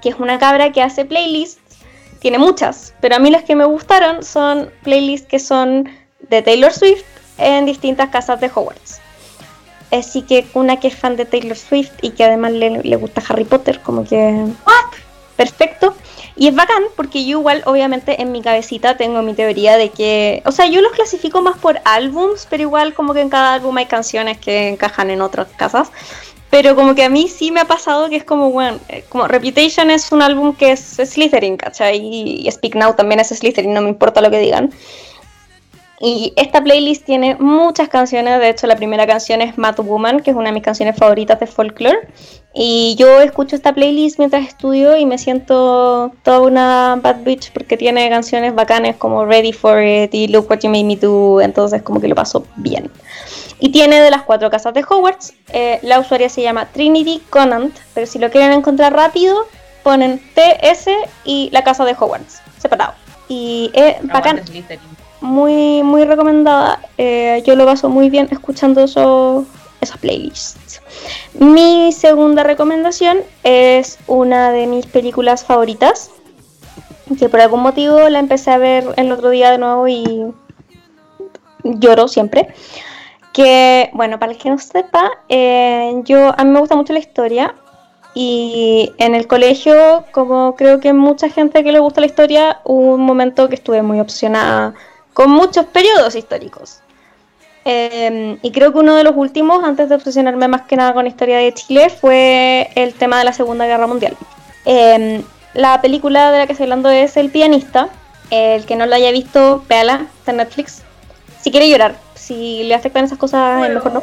[SPEAKER 1] que es una cabra que hace playlists. Tiene muchas, pero a mí las que me gustaron son playlists que son de Taylor Swift en distintas casas de Hogwarts. Así que una que es fan de Taylor Swift y que además le, le gusta Harry Potter, como que... Perfecto. Y es bacán porque yo igual, obviamente, en mi cabecita tengo mi teoría de que, o sea, yo los clasifico más por álbums, pero igual como que en cada álbum hay canciones que encajan en otras casas. Pero como que a mí sí me ha pasado que es como, bueno, eh, como Reputation es un álbum que es Slytherin, ¿cachai? Y, Speak Now también es Slytherin, no me importa lo que digan. Y esta playlist tiene muchas canciones, de hecho la primera canción es Mad Woman, que es una de mis canciones favoritas de folklore. Y yo escucho esta playlist mientras estudio y me siento toda una bad bitch porque tiene canciones bacanes como Ready for It y Look What You Made Me Do, entonces como que lo paso bien. Y tiene de las cuatro casas de Hogwarts, eh, la usuaria se llama Trinity Conant, pero si lo quieren encontrar rápido, ponen TS y la casa de Hogwarts, separado. Y es bacán muy, muy recomendada. Eh, yo lo paso muy bien escuchando eso, esas playlists. Mi segunda recomendación es una de mis películas favoritas, que por algún motivo la empecé a ver el otro día de nuevo y lloro siempre. Que, bueno, para el que no sepa, eh, yo, a mí me gusta mucho la historia y en el colegio, como creo que mucha gente que le gusta la historia, hubo un momento que estuve muy opcionada con muchos periodos históricos. Em, y creo que uno de los últimos, antes de obsesionarme más que nada con la historia de Chile, fue el tema de la Segunda Guerra Mundial. Em, la película de la que estoy hablando es El pianista. El que no la haya visto, véala, está en Netflix. Si quiere llorar, si le afectan esas cosas, mejor no.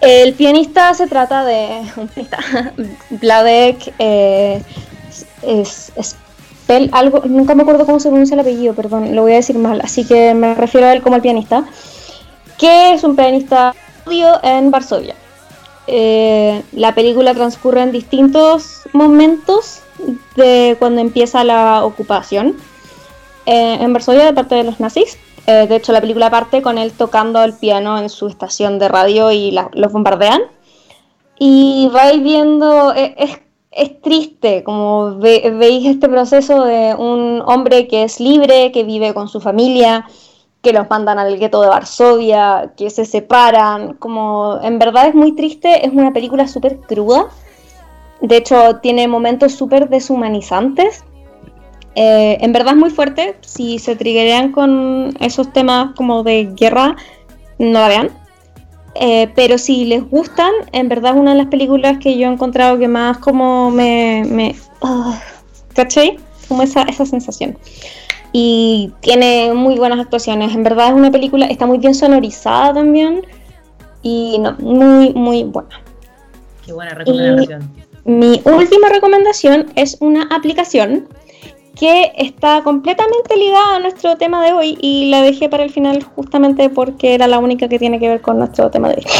[SPEAKER 1] El pianista se trata de un pianista. [laughs] Vladek eh, es, es algo, nunca me acuerdo cómo se pronuncia el apellido, perdón, lo voy a decir mal, así que me refiero a él como el pianista, que es un pianista en Varsovia. Eh, la película transcurre en distintos momentos de cuando empieza la ocupación eh, en Varsovia de parte de los nazis. Eh, de hecho, la película parte con él tocando el piano en su estación de radio y los bombardean. Y vais viendo, es es triste, como veis este proceso de un hombre que es libre, que vive con su familia, que los mandan al gueto de Varsovia, que se separan, como en verdad es muy triste, es una película súper cruda, de hecho tiene momentos súper deshumanizantes, eh, en verdad es muy fuerte, si se triggerean con esos temas como de guerra, no la vean. Eh, pero si les gustan, en verdad es una de las películas que yo he encontrado que más como me... me ah, ¿Cachai? Como esa, esa sensación. Y tiene muy buenas actuaciones. En verdad es una película, está muy bien sonorizada también. Y no, muy, muy buena.
[SPEAKER 2] Qué buena recomendación.
[SPEAKER 1] mi última recomendación es una aplicación que está completamente ligada a nuestro tema de hoy y la dejé para el final justamente porque era la única que tiene que ver con nuestro tema de hoy. [laughs]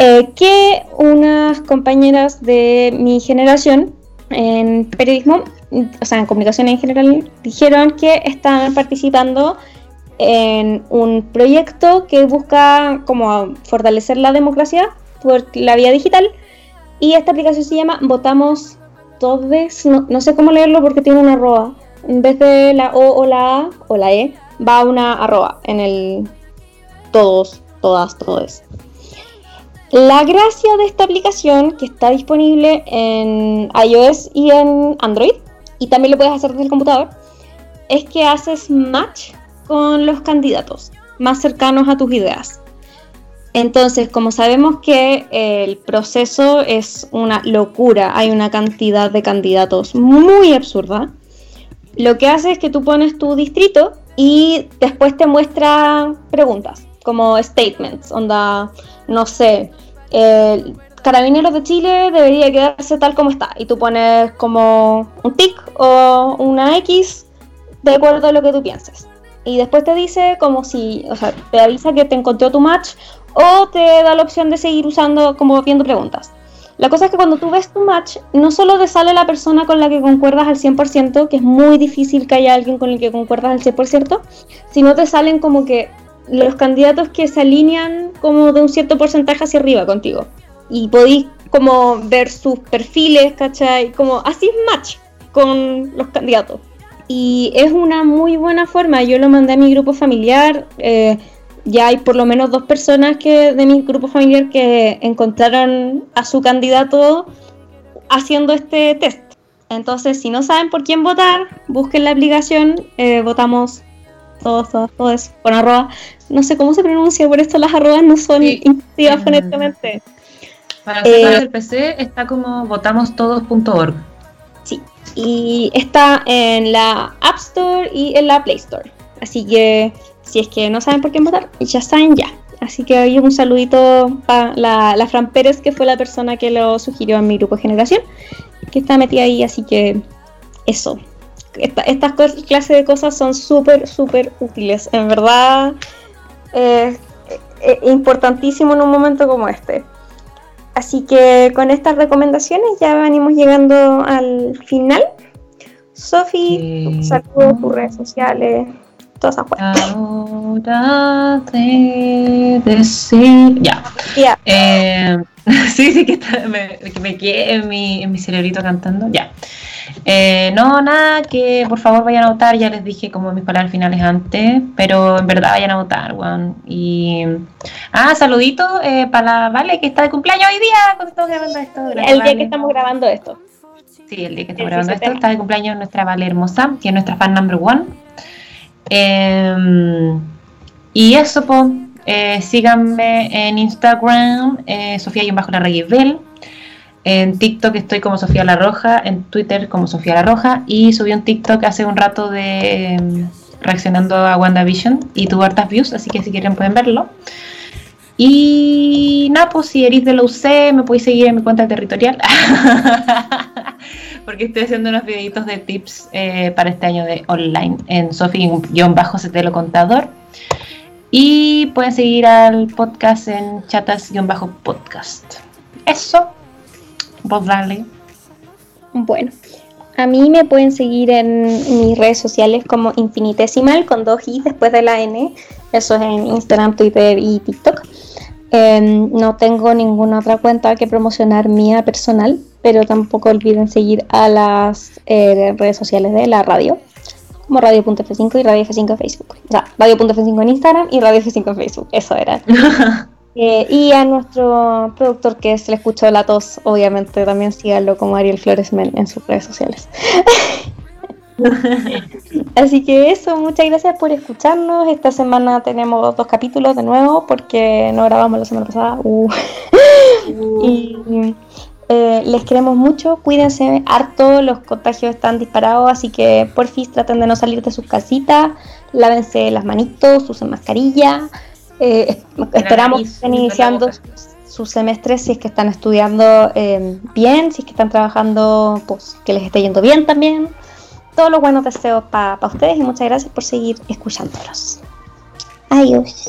[SPEAKER 1] Eh, que unas compañeras de mi generación en periodismo, o sea, en comunicación en general, dijeron que están participando en un proyecto que busca como fortalecer la democracia por la vía digital y esta aplicación se llama Votamos todos, no, no, sé cómo leerlo porque tiene una arroba. En vez de la O o la A o la E, va una arroba en el todos, todas, todos. La gracia de esta aplicación, que está disponible en iOS y en Android, y también lo puedes hacer desde el computador, es que haces match con los candidatos más cercanos a tus ideas. Entonces, como sabemos que el proceso es una locura, hay una cantidad de candidatos muy absurda, lo que hace es que tú pones tu distrito y después te muestra preguntas, como statements, onda, no sé, Carabineros de Chile debería quedarse tal como está, y tú pones como un tic o una X de acuerdo a lo que tú pienses. Y después te dice como si, o sea, te avisa que te encontró tu match o te da la opción de seguir usando como viendo preguntas. La cosa es que cuando tú ves tu match, no solo te sale la persona con la que concuerdas al 100%, que es muy difícil que haya alguien con el que concuerdas al 100%, sino te salen como que los candidatos que se alinean como de un cierto porcentaje hacia arriba contigo. Y podéis como ver sus perfiles, ¿cachai? Como así es match con los candidatos. Y es una muy buena forma. Yo lo mandé a mi grupo familiar. Eh, ya hay por lo menos dos personas que de mi grupo familiar que encontraron a su candidato haciendo este test. Entonces, si no saben por quién votar, busquen la aplicación, eh, votamos todos, todos, todos, con arroba. No sé cómo se pronuncia, por esto las arrobas no son sí. fonéticamente.
[SPEAKER 2] Para eh, el PC está como votamostodos.org.
[SPEAKER 1] Y está en la App Store y en la Play Store. Así que si es que no saben por qué votar, ya saben ya. Así que hoy un saludito para la, Fran Pérez, que fue la persona que lo sugirió en mi grupo de generación, que está metida ahí, así que eso. estas clases de cosas son súper, súper útiles. En verdad, eh, eh, importantísimo en un momento como este. Así que con estas recomendaciones ya venimos llegando al final. Sofi, saludos, tus redes sociales, todas esas cosas.
[SPEAKER 2] Ahora de decir. Ya. Eh, [laughs] sí, sí, que, me, que me quedé en mi, en mi cerebrito cantando. Ya. Eh, no, nada, que por favor vayan a votar, ya les dije como mis palabras finales antes, pero en verdad vayan a votar, weón. Y. Ah, saludito eh, para la Vale, que está de cumpleaños hoy día, cuando estamos grabando esto.
[SPEAKER 1] el día que estamos grabando esto.
[SPEAKER 2] Sí, el día que estamos grabando esto, está de cumpleaños nuestra Vale hermosa, que es nuestra fan number one. Em, y eso, pues, síganme en Instagram, eh, Sofía y bajo la Bell. En TikTok estoy como Sofía La Roja, en Twitter como Sofía La Roja y subí un TikTok hace un rato de em, reaccionando a WandaVision y tuvo hartas views, así que si quieren pueden verlo. Y nada, pues si eres de la UC me podéis seguir en mi cuenta territorial. [laughs] Porque estoy haciendo unos videitos de tips eh, para este año de online en Sofi-Setelo Contador. Y pueden seguir al podcast en chatas-podcast. Eso. Vos dale.
[SPEAKER 1] Bueno. A mí me pueden seguir en mis redes sociales como infinitesimal con dos i después de la n. Eso es en Instagram, Twitter y TikTok. Em, no tengo ninguna otra cuenta que promocionar mía personal, pero tampoco olviden seguir a las eh, redes sociales de la radio, como Radio.f5 y Radio F5 en Facebook. O sea, Radio.f5 en Instagram y Radio F5 en Facebook. Eso era. [laughs] Eh, y a nuestro productor que es Le Escucho la Tos, obviamente también síganlo como Ariel Flores en sus redes sociales. [laughs] Así que eso, muchas gracias por escucharnos. Esta semana tenemos dos capítulos de nuevo porque no grabamos la semana pasada. Uh. y eh, les queremos mucho, cuídense harto, los contagios están disparados, así que por fin traten de no salir de sus casitas, lávense las manitos, usen mascarilla. Eh, esperamos que estén iniciando sus semestres si es que están estudiando eh, bien, si es que están trabajando, pues que les esté yendo bien también todos los buenos deseos para ustedes y muchas gracias por seguir escuchándolos. Adiós.